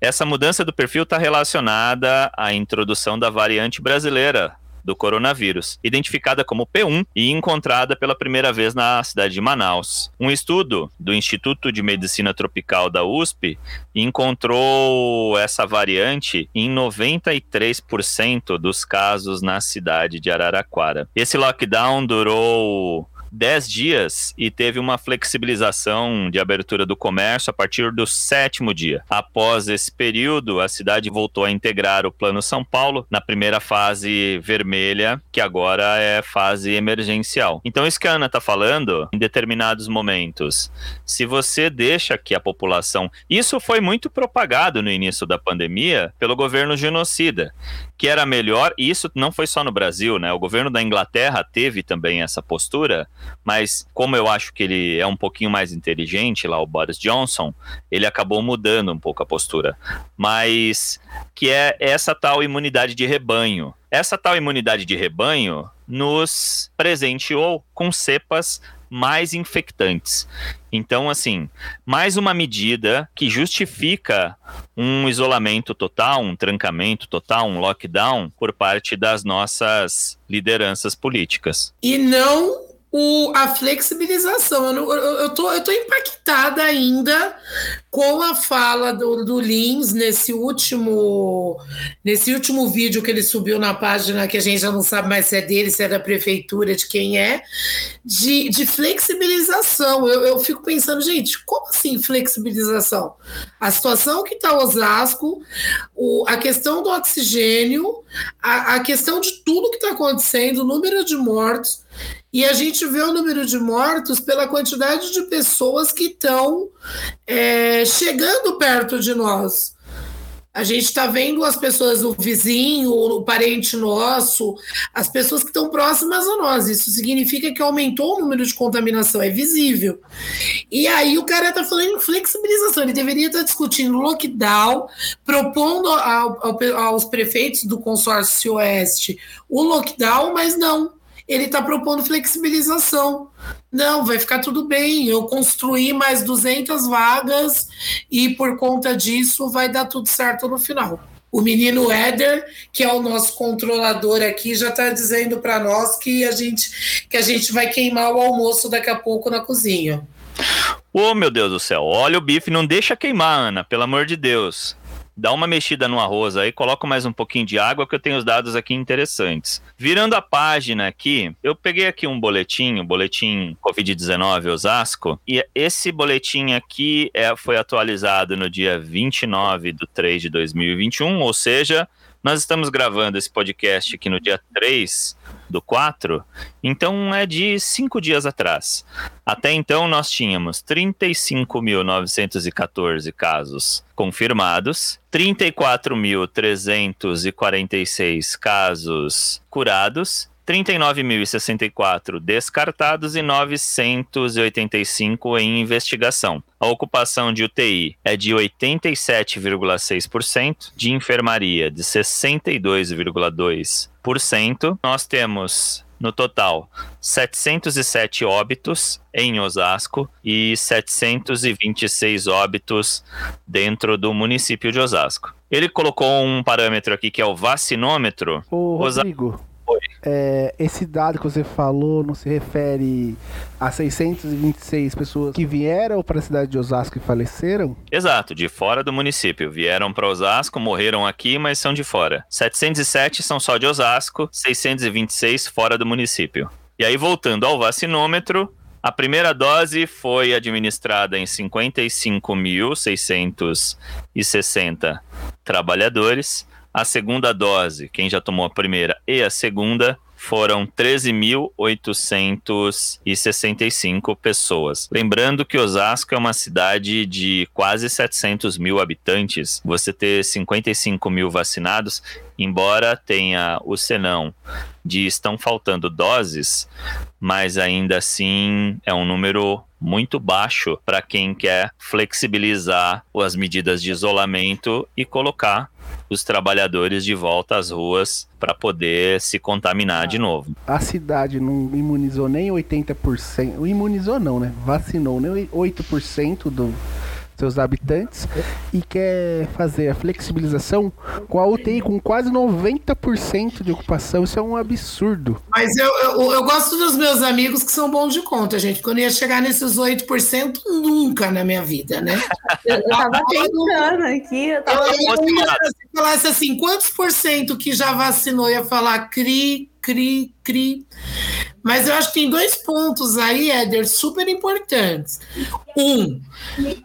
Essa mudança do perfil está relacionada à introdução da variante brasileira do coronavírus, identificada como P1 e encontrada pela primeira vez na cidade de Manaus. Um estudo do Instituto de Medicina Tropical da USP encontrou essa variante em 93% dos casos na cidade de Araraquara. Esse lockdown durou 10 dias e teve uma flexibilização de abertura do comércio a partir do sétimo dia. Após esse período, a cidade voltou a integrar o Plano São Paulo na primeira fase vermelha, que agora é fase emergencial. Então, isso que a Ana está falando, em determinados momentos, se você deixa que a população. Isso foi muito propagado no início da pandemia pelo governo genocida, que era melhor, e isso não foi só no Brasil, né? O governo da Inglaterra teve também essa postura, mas como eu acho que ele é um pouquinho mais inteligente lá, o Boris Johnson, ele acabou mudando um pouco a postura. Mas que é essa tal imunidade de rebanho. Essa tal imunidade de rebanho nos presenteou com cepas mais infectantes. Então, assim, mais uma medida que justifica um isolamento total, um trancamento total, um lockdown por parte das nossas lideranças políticas. E não o, a flexibilização. Eu, eu, eu, tô, eu tô impactada ainda com a fala do, do Lins nesse último, nesse último vídeo que ele subiu na página, que a gente já não sabe mais se é dele, se é da prefeitura, de quem é, de, de flexibilização. Eu, eu fico pensando, gente, como assim flexibilização? A situação que está Osasco, o, a questão do oxigênio, a, a questão de tudo que está acontecendo, o número de mortos. E a gente vê o número de mortos pela quantidade de pessoas que estão é, chegando perto de nós. A gente está vendo as pessoas, o vizinho, o parente nosso, as pessoas que estão próximas a nós. Isso significa que aumentou o número de contaminação, é visível. E aí o cara está falando em flexibilização. Ele deveria estar tá discutindo lockdown, propondo ao, ao, aos prefeitos do consórcio oeste o lockdown, mas não ele está propondo flexibilização. Não, vai ficar tudo bem, eu construí mais 200 vagas e por conta disso vai dar tudo certo no final. O menino Éder, que é o nosso controlador aqui, já está dizendo para nós que a, gente, que a gente vai queimar o almoço daqui a pouco na cozinha. Ô, oh, meu Deus do céu, olha o bife, não deixa queimar, Ana, pelo amor de Deus dá uma mexida no arroz aí, coloca mais um pouquinho de água que eu tenho os dados aqui interessantes. Virando a página aqui, eu peguei aqui um boletim, o boletim Covid-19 Osasco, e esse boletim aqui é, foi atualizado no dia 29 de 3 de 2021, ou seja, nós estamos gravando esse podcast aqui no dia 3 do 4, então é de cinco dias atrás. Até então nós tínhamos 35.914 casos confirmados, 34.346 casos curados 39.064 descartados e 985 em investigação. A ocupação de UTI é de 87,6%, de enfermaria de 62,2%. Nós temos no total, 707 óbitos em Osasco e 726 óbitos dentro do município de Osasco. Ele colocou um parâmetro aqui que é o vacinômetro. Ô, Rodrigo, é, esse dado que você falou não se refere a 626 pessoas que vieram para a cidade de Osasco e faleceram? Exato, de fora do município. Vieram para Osasco, morreram aqui, mas são de fora. 707 são só de Osasco, 626 fora do município. E aí, voltando ao vacinômetro, a primeira dose foi administrada em 55.660 trabalhadores. A segunda dose, quem já tomou a primeira e a segunda, foram 13.865 pessoas. Lembrando que Osasco é uma cidade de quase 700 mil habitantes. Você ter 55 mil vacinados, embora tenha o senão de estão faltando doses, mas ainda assim é um número muito baixo para quem quer flexibilizar as medidas de isolamento e colocar os trabalhadores de volta às ruas para poder se contaminar de novo. A cidade não imunizou nem 80%, imunizou não, né? Vacinou nem 8% do seus habitantes e quer fazer a flexibilização com a UTI com quase 90% de ocupação. Isso é um absurdo. Mas eu, eu, eu, gosto dos meus amigos que são bons de conta, gente. Quando ia chegar nesses 8%, nunca na minha vida, né? Eu, eu tava pensando aqui. Eu tava... Se falasse assim, quantos por cento que já vacinou ia falar CRI, CRI, CRI. Mas eu acho que tem dois pontos aí, Éder, super importantes. Um,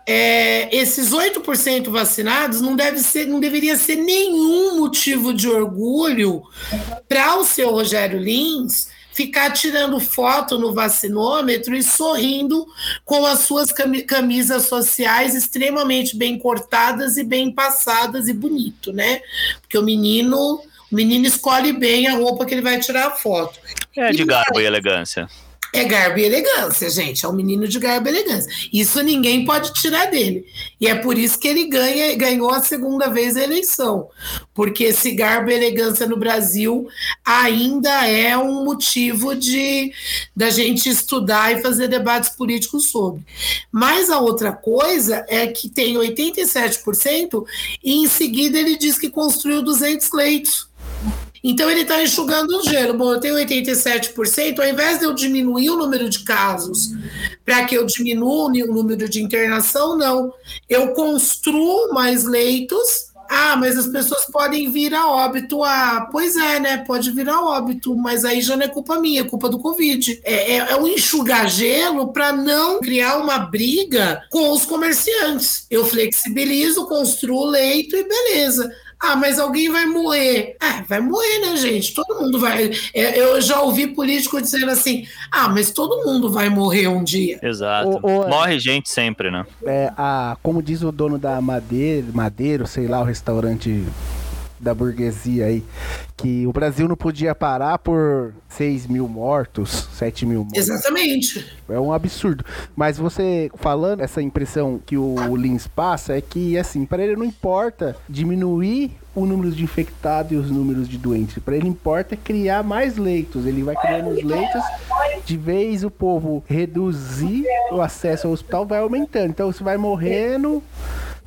é, esses 8% vacinados não, deve ser, não deveria ser nenhum motivo de orgulho para o seu Rogério Lins ficar tirando foto no vacinômetro e sorrindo com as suas camisas sociais extremamente bem cortadas e bem passadas e bonito, né? Porque o menino o menino escolhe bem a roupa que ele vai tirar a foto. É de garbo e elegância. É garbo e elegância, gente. É um menino de garbo e elegância. Isso ninguém pode tirar dele. E é por isso que ele ganha, ganhou a segunda vez a eleição. Porque esse garbo e elegância no Brasil ainda é um motivo de da gente estudar e fazer debates políticos sobre. Mas a outra coisa é que tem 87% e em seguida ele diz que construiu 200 leitos. Então ele está enxugando o gelo. Bom, eu tenho 87%, ao invés de eu diminuir o número de casos para que eu diminua o número de internação, não. Eu construo mais leitos ah, mas as pessoas podem vir a óbito. Ah, pois é, né? Pode vir a óbito, mas aí já não é culpa minha, é culpa do Covid. É, é, é um enxugar gelo para não criar uma briga com os comerciantes. Eu flexibilizo, construo leito e beleza. Ah, mas alguém vai morrer. Ah, vai morrer, né, gente? Todo mundo vai. É, eu já ouvi político dizendo assim: ah, mas todo mundo vai morrer um dia. Exato. O, o, Morre gente sempre, né? É, a, como diz o dono da Madeira, Madeiro, sei lá, o restaurante da burguesia aí, que o Brasil não podia parar por 6 mil mortos, 7 mil mortos. Exatamente. É um absurdo. Mas você falando, essa impressão que o Lins passa é que, assim, para ele não importa diminuir o número de infectados e os números de doentes. Para ele importa criar mais leitos. Ele vai criando os leitos. De vez o povo reduzir o acesso ao hospital, vai aumentando. Então você vai morrendo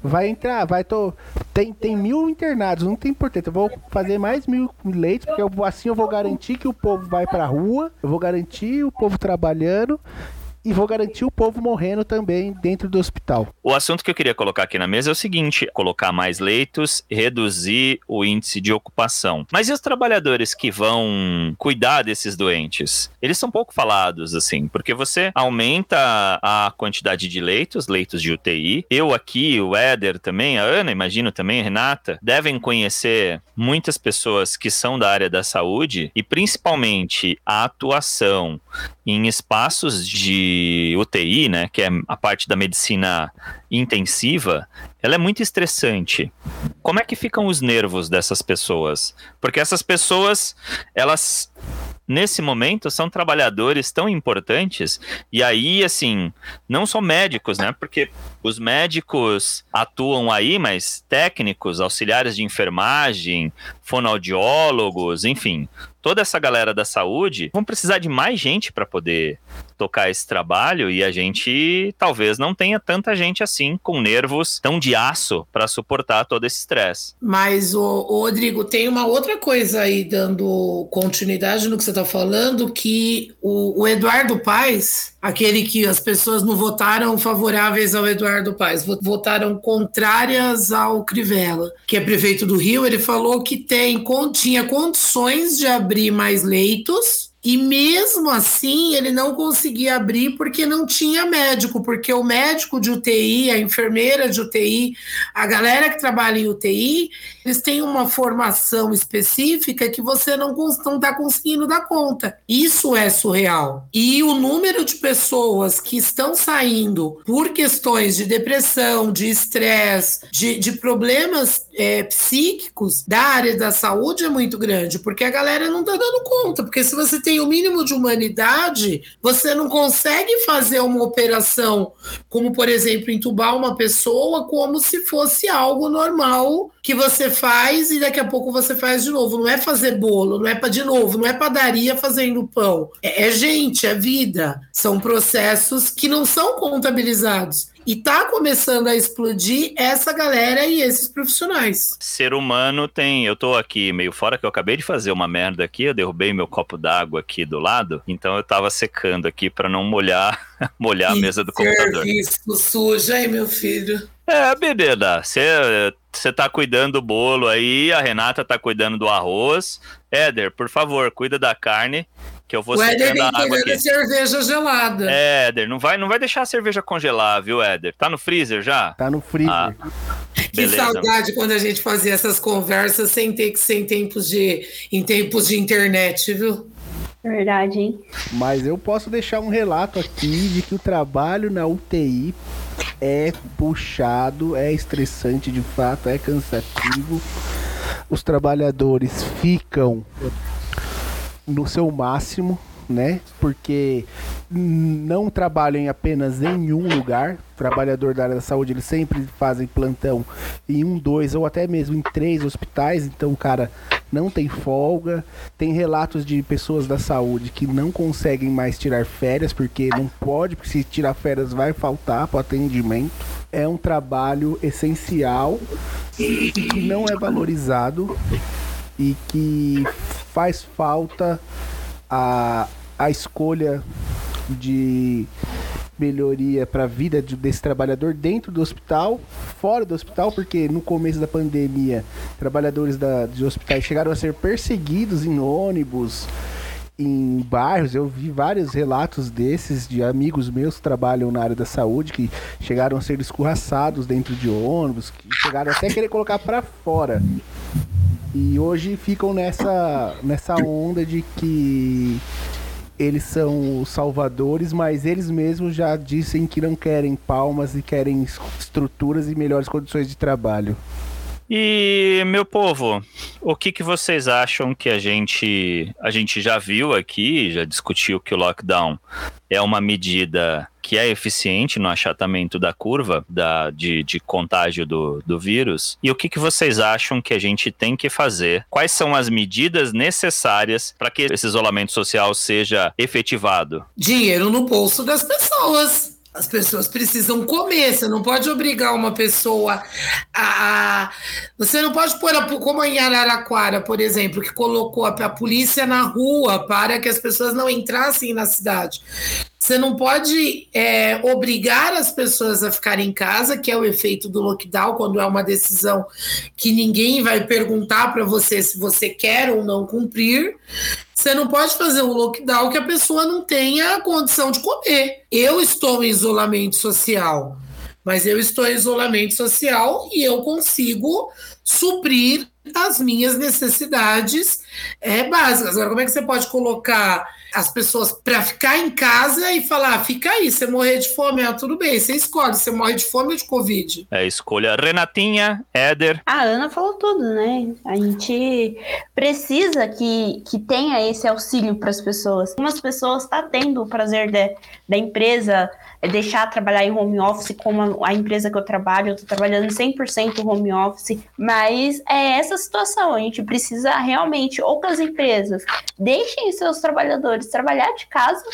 vai entrar, vai tô tem tem mil internados, não tem importância. Eu vou fazer mais mil leitos porque eu, assim eu vou garantir que o povo vai para rua, eu vou garantir o povo trabalhando e vou garantir o povo morrendo também dentro do hospital. O assunto que eu queria colocar aqui na mesa é o seguinte: colocar mais leitos, reduzir o índice de ocupação. Mas e os trabalhadores que vão cuidar desses doentes? Eles são pouco falados, assim, porque você aumenta a quantidade de leitos, leitos de UTI. Eu aqui, o Éder também, a Ana, imagino também, a Renata, devem conhecer muitas pessoas que são da área da saúde e principalmente a atuação em espaços de UTI, né, que é a parte da medicina intensiva, ela é muito estressante. Como é que ficam os nervos dessas pessoas? Porque essas pessoas, elas nesse momento são trabalhadores tão importantes e aí assim não só médicos né porque os médicos atuam aí mas técnicos auxiliares de enfermagem fonoaudiólogos enfim toda essa galera da saúde vão precisar de mais gente para poder tocar esse trabalho e a gente talvez não tenha tanta gente assim com nervos tão de aço para suportar todo esse estresse. Mas, o, o, Rodrigo, tem uma outra coisa aí dando continuidade no que você está falando, que o, o Eduardo Paes, aquele que as pessoas não votaram favoráveis ao Eduardo Paes, votaram contrárias ao Crivella, que é prefeito do Rio, ele falou que tem, tinha condições de abrir mais leitos e mesmo assim, ele não conseguia abrir porque não tinha médico, porque o médico de UTI, a enfermeira de UTI, a galera que trabalha em UTI, eles têm uma formação específica que você não está conseguindo dar conta. Isso é surreal. E o número de pessoas que estão saindo por questões de depressão, de estresse, de, de problemas é, psíquicos da área da saúde é muito grande, porque a galera não está dando conta. Porque se você tem o mínimo de humanidade, você não consegue fazer uma operação, como por exemplo, entubar uma pessoa, como se fosse algo normal que você faz e daqui a pouco você faz de novo. Não é fazer bolo, não é para de novo, não é padaria fazendo pão. É, é gente, é vida. São processos que não são contabilizados. E tá começando a explodir essa galera e esses profissionais. Ser humano tem. Eu tô aqui meio fora que eu acabei de fazer uma merda aqui, eu derrubei meu copo d'água aqui do lado, então eu tava secando aqui para não molhar, molhar a mesa do computador. Isso suja, hein, meu filho? É, menina, você tá cuidando do bolo aí, a Renata tá cuidando do arroz. Éder, por favor, cuida da carne que eu vou o Éder tem água aqui. cerveja gelada. É, Éder, não vai, não vai deixar a cerveja congelar, viu, Éder? Tá no freezer já? Tá no freezer. Ah, que beleza. saudade quando a gente fazia essas conversas sem ter que ser em tempos de, em tempos de internet, viu? Verdade, hein? Mas eu posso deixar um relato aqui de que o trabalho na UTI é puxado, é estressante de fato, é cansativo. Os trabalhadores ficam no seu máximo, né? Porque não trabalham apenas em um lugar. O trabalhador da área da saúde, eles sempre fazem plantão em um, dois ou até mesmo em três hospitais. Então, o cara não tem folga. Tem relatos de pessoas da saúde que não conseguem mais tirar férias porque não pode, porque se tirar férias vai faltar para atendimento. É um trabalho essencial que não é valorizado e que faz falta a, a escolha de melhoria para a vida desse trabalhador dentro do hospital, fora do hospital, porque no começo da pandemia, trabalhadores da, de hospitais chegaram a ser perseguidos em ônibus, em bairros. Eu vi vários relatos desses de amigos meus que trabalham na área da saúde que chegaram a ser escorraçados dentro de ônibus, que chegaram até a querer colocar para fora. E hoje ficam nessa, nessa onda de que eles são os salvadores, mas eles mesmos já dizem que não querem palmas e querem estruturas e melhores condições de trabalho. E meu povo, o que, que vocês acham que a gente a gente já viu aqui, já discutiu que o lockdown é uma medida que é eficiente no achatamento da curva da, de, de contágio do, do vírus. E o que, que vocês acham que a gente tem que fazer? Quais são as medidas necessárias para que esse isolamento social seja efetivado? Dinheiro no bolso das pessoas. As pessoas precisam comer, você não pode obrigar uma pessoa a. Você não pode pôr, a, como em Araraquara, por exemplo, que colocou a, polícia na rua para que as pessoas não entrassem na cidade. Você não pode é, obrigar as pessoas a ficarem em casa, que é o efeito do lockdown, quando é uma decisão que ninguém vai perguntar para você se você quer ou não cumprir. Você não pode fazer um lockdown que a pessoa não tenha condição de comer. Eu estou em isolamento social, mas eu estou em isolamento social e eu consigo suprir as minhas necessidades é, básicas. Agora, como é que você pode colocar as pessoas para ficar em casa e falar: ah, fica aí, você morrer de fome, ah, tudo bem, você escolhe, você morre de fome ou de Covid. É escolha. Renatinha, Éder. A Ana falou tudo, né? A gente precisa que, que tenha esse auxílio para as pessoas. Algumas pessoas estão tá tendo o prazer de, da empresa deixar trabalhar em home office, como a, a empresa que eu trabalho, eu estou trabalhando 100% home office, mas é essa situação, a gente precisa realmente, ou que as empresas deixem seus trabalhadores trabalhar de casa,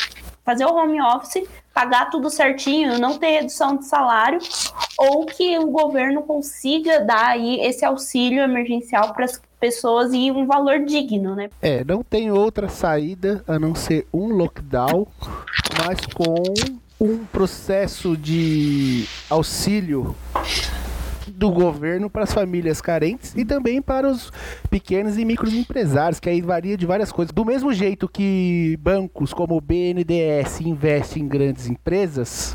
fazer o home office, pagar tudo certinho, não ter redução de salário, ou que o governo consiga dar aí esse auxílio emergencial para as pessoas e um valor digno, né? É, não tem outra saída a não ser um lockdown, mas com um processo de auxílio do governo para as famílias carentes e também para os pequenos e microempresários, que aí varia de várias coisas. Do mesmo jeito que bancos como o BNDES investem em grandes empresas,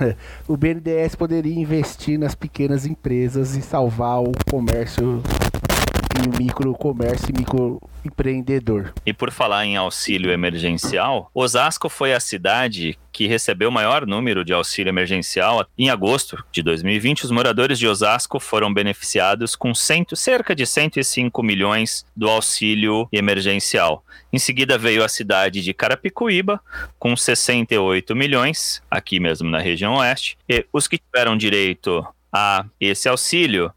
o BNDES poderia investir nas pequenas empresas e salvar o comércio e o microcomércio e microempreendedor. E por falar em auxílio emergencial, Osasco foi a cidade que recebeu o maior número de auxílio emergencial. Em agosto de 2020, os moradores de Osasco foram beneficiados com cento, cerca de 105 milhões do auxílio emergencial. Em seguida veio a cidade de Carapicuíba, com 68 milhões, aqui mesmo na região oeste. E os que tiveram direito a esse auxílio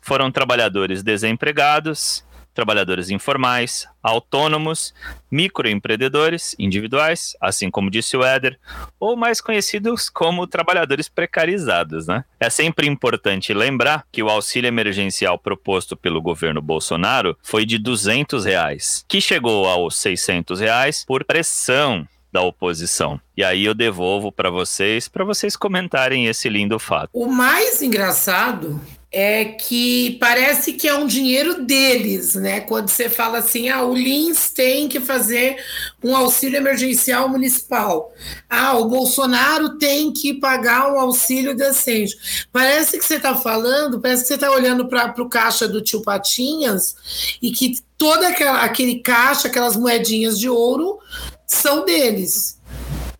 foram trabalhadores desempregados, trabalhadores informais, autônomos, microempreendedores individuais, assim como disse o Éder, ou mais conhecidos como trabalhadores precarizados. Né? É sempre importante lembrar que o auxílio emergencial proposto pelo governo Bolsonaro foi de 200 reais, que chegou aos 600 reais por pressão da oposição. E aí eu devolvo para vocês, para vocês comentarem esse lindo fato. O mais engraçado é que parece que é um dinheiro deles, né? Quando você fala assim, ah, o Lins tem que fazer um auxílio emergencial municipal. Ah, o Bolsonaro tem que pagar um auxílio decente. Parece que você está falando, parece que você está olhando para o caixa do tio Patinhas e que todo aquela, aquele caixa, aquelas moedinhas de ouro, são deles.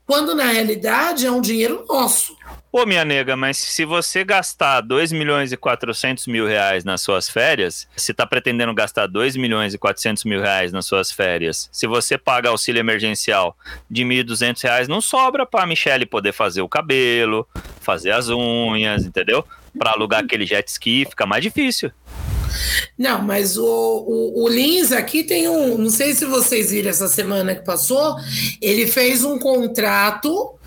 Quando na realidade é um dinheiro nosso. Pô, minha nega, mas se você gastar 2 milhões e 400 mil reais nas suas férias, se tá pretendendo gastar 2 milhões e 400 mil reais nas suas férias, se você paga auxílio emergencial de 1.200 reais, não sobra pra Michelle poder fazer o cabelo, fazer as unhas, entendeu? Para alugar aquele jet ski, fica mais difícil. Não, mas o, o, o, Lins aqui tem um. Não sei se vocês viram essa semana que passou. Ele fez um contrato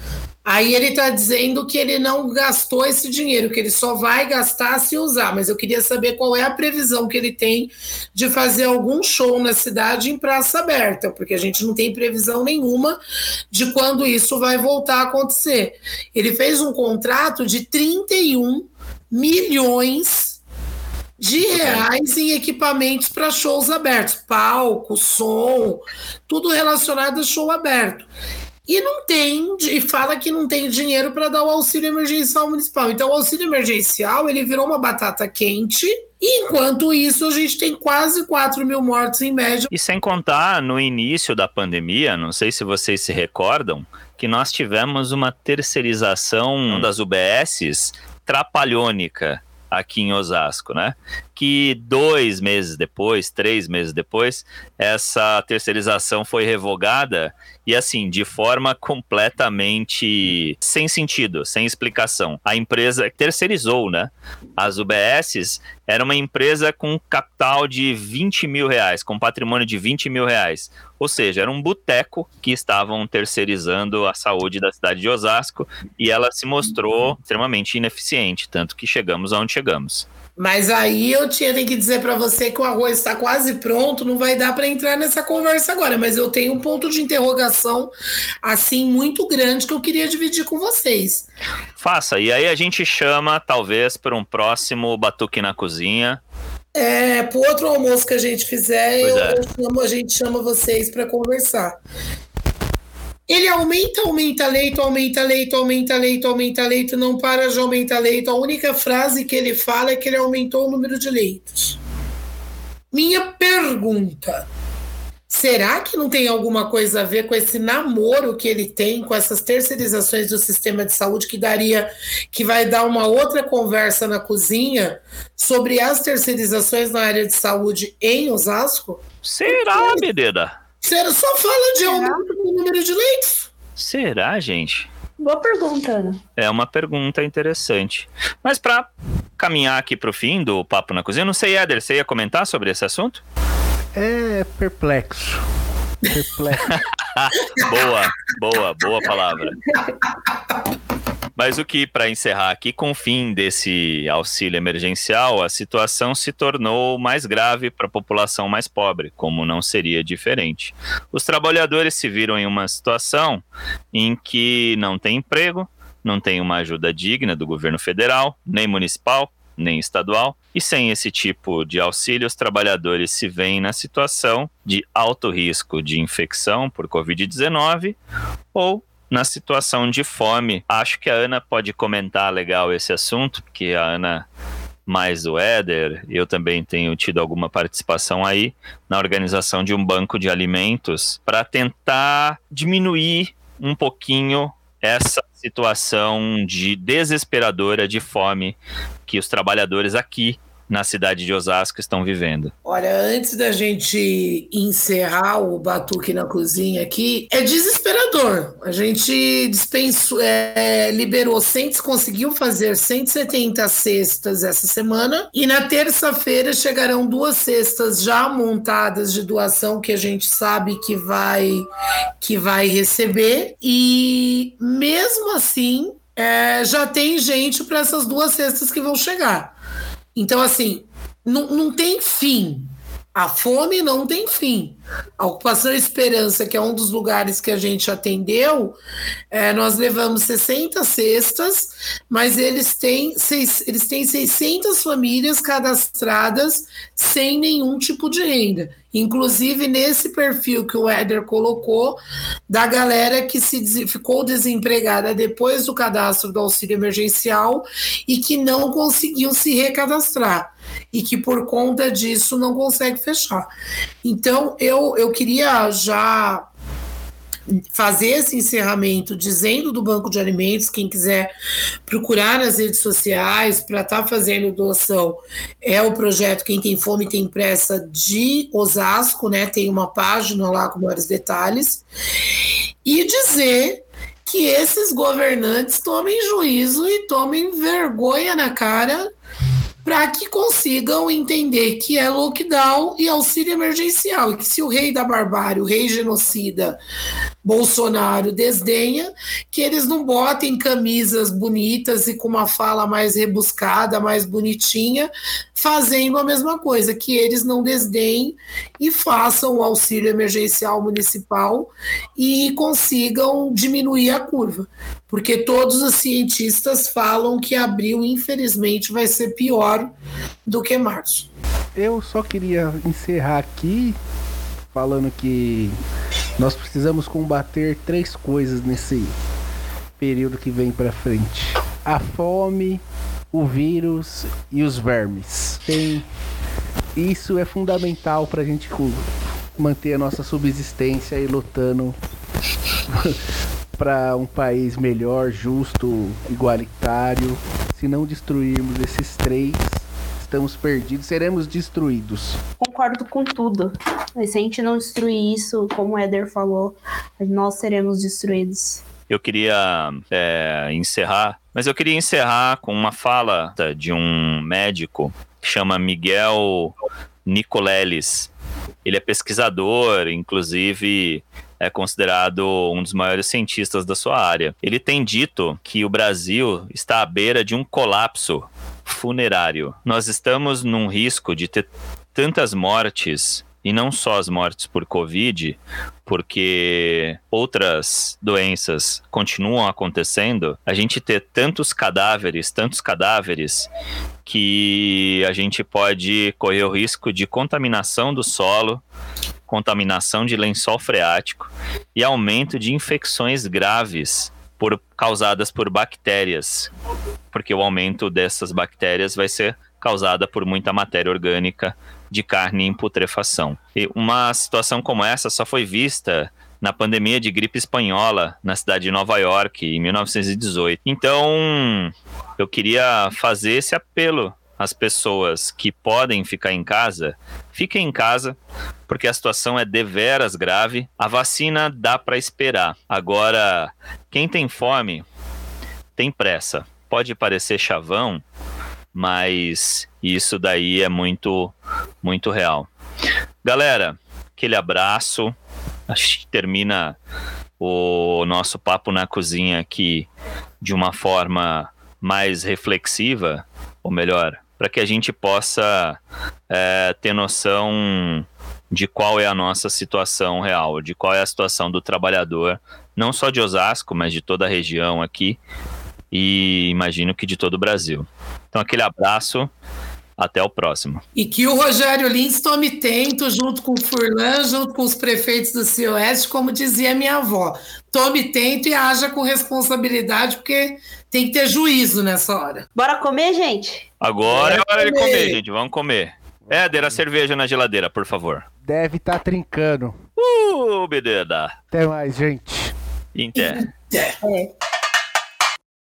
Aí ele está dizendo que ele não gastou esse dinheiro, que ele só vai gastar se usar. Mas eu queria saber qual é a previsão que ele tem de fazer algum show na cidade em praça aberta, porque a gente não tem previsão nenhuma de quando isso vai voltar a acontecer. Ele fez um contrato de 31 milhões de reais em equipamentos para shows abertos, palco, som, tudo relacionado a show aberto e não tem, e fala que não tem dinheiro para dar o auxílio emergencial municipal. Então, o auxílio emergencial ele virou uma batata quente. E enquanto isso, a gente tem quase 4 mil mortos em média. E sem contar, no início da pandemia, não sei se vocês se recordam, que nós tivemos uma terceirização das UBSs trapalhônica aqui em Osasco, né? Que dois meses depois, três meses depois, essa terceirização foi revogada e assim, de forma completamente sem sentido, sem explicação. A empresa terceirizou, né? As UBSs era uma empresa com capital de 20 mil reais, com patrimônio de 20 mil reais. Ou seja, era um boteco que estavam terceirizando a saúde da cidade de Osasco e ela se mostrou extremamente ineficiente, tanto que chegamos aonde chegamos. Mas aí eu tinha que dizer para você que o arroz está quase pronto, não vai dar para entrar nessa conversa agora, mas eu tenho um ponto de interrogação assim muito grande que eu queria dividir com vocês. Faça, e aí a gente chama talvez para um próximo batuque na cozinha. É, para outro almoço que a gente fizer, eu, é. eu chamo, a gente chama vocês para conversar. Ele aumenta, aumenta leito, aumenta leito, aumenta leito, aumenta leito, não para de aumentar leito. A única frase que ele fala é que ele aumentou o número de leitos. Minha pergunta: será que não tem alguma coisa a ver com esse namoro que ele tem com essas terceirizações do sistema de saúde que daria, que vai dar uma outra conversa na cozinha sobre as terceirizações na área de saúde em Osasco? Será, Bededa? Você só fala de aumento do número de leitos. Será, gente? Boa pergunta, Ana. É uma pergunta interessante. Mas para caminhar aqui para o fim do Papo na Cozinha, não sei, Éder, você ia comentar sobre esse assunto? É perplexo. Perplexo. boa, boa, boa palavra. Mas o que, para encerrar aqui, com o fim desse auxílio emergencial, a situação se tornou mais grave para a população mais pobre, como não seria diferente. Os trabalhadores se viram em uma situação em que não tem emprego, não tem uma ajuda digna do governo federal, nem municipal, nem estadual, e sem esse tipo de auxílio, os trabalhadores se veem na situação de alto risco de infecção por Covid-19 ou na situação de fome. Acho que a Ana pode comentar legal esse assunto, porque a Ana mais o Éder, eu também tenho tido alguma participação aí na organização de um banco de alimentos para tentar diminuir um pouquinho essa situação de desesperadora de fome que os trabalhadores aqui na cidade de Osasco estão vivendo. Olha, antes da gente encerrar o batuque na cozinha aqui, é desesperador. A gente dispensou, é, liberou 100, conseguiu fazer 170 cestas essa semana e na terça-feira chegarão duas cestas já montadas de doação que a gente sabe que vai que vai receber e mesmo assim é, já tem gente para essas duas cestas que vão chegar. Então, assim, não, não tem fim. A fome não tem fim. A Ocupação Esperança, que é um dos lugares que a gente atendeu, é, nós levamos 60 cestas, mas eles têm, seis, eles têm 600 famílias cadastradas sem nenhum tipo de renda. Inclusive nesse perfil que o Éder colocou, da galera que se ficou desempregada depois do cadastro do auxílio emergencial e que não conseguiu se recadastrar e que por conta disso não consegue fechar. Então eu, eu queria já fazer esse encerramento dizendo do banco de alimentos, quem quiser procurar nas redes sociais para estar tá fazendo doação, é o projeto Quem Tem Fome Tem Pressa de Osasco, né? Tem uma página lá com maiores detalhes. E dizer que esses governantes tomem juízo e tomem vergonha na cara para que consigam entender que é lockdown e auxílio emergencial, e que se o rei da barbárie, o rei genocida Bolsonaro desdenha, que eles não botem camisas bonitas e com uma fala mais rebuscada, mais bonitinha, fazendo a mesma coisa, que eles não desdenhem e façam o auxílio emergencial municipal e consigam diminuir a curva. Porque todos os cientistas falam que abril, infelizmente, vai ser pior do que março. Eu só queria encerrar aqui falando que nós precisamos combater três coisas nesse período que vem para frente: a fome, o vírus e os vermes. Tem isso é fundamental para a gente manter a nossa subsistência e lutando para um país melhor, justo, igualitário. Se não destruirmos esses três, estamos perdidos, seremos destruídos. Concordo com tudo. Mas se a gente não destruir isso, como o Eder falou, nós seremos destruídos. Eu queria é, encerrar, mas eu queria encerrar com uma fala de um médico que chama Miguel Nicoleles. Ele é pesquisador, inclusive é considerado um dos maiores cientistas da sua área. Ele tem dito que o Brasil está à beira de um colapso funerário. Nós estamos num risco de ter tantas mortes e não só as mortes por Covid, porque outras doenças continuam acontecendo, a gente ter tantos cadáveres, tantos cadáveres, que a gente pode correr o risco de contaminação do solo, contaminação de lençol freático e aumento de infecções graves por, causadas por bactérias, porque o aumento dessas bactérias vai ser causada por muita matéria orgânica de carne em putrefação. E uma situação como essa só foi vista na pandemia de gripe espanhola na cidade de Nova York em 1918. Então, eu queria fazer esse apelo às pessoas que podem ficar em casa, fiquem em casa, porque a situação é deveras grave. A vacina dá para esperar. Agora, quem tem fome tem pressa. Pode parecer chavão, mas isso daí é muito, muito real. Galera, aquele abraço. Acho que termina o nosso papo na cozinha aqui de uma forma mais reflexiva, ou melhor, para que a gente possa é, ter noção de qual é a nossa situação real, de qual é a situação do trabalhador, não só de Osasco, mas de toda a região aqui e imagino que de todo o Brasil. Então, aquele abraço. Até o próximo. E que o Rogério Lins tome tento, junto com o Furlan, junto com os prefeitos do CIOeste, como dizia minha avó. Tome tento e haja com responsabilidade, porque tem que ter juízo nessa hora. Bora comer, gente? Agora é, hora de comer, gente. Vamos comer. Éder, a cerveja na geladeira, por favor. Deve estar tá trincando. Uh, bededa. Até mais, gente. Inter. Inter. É.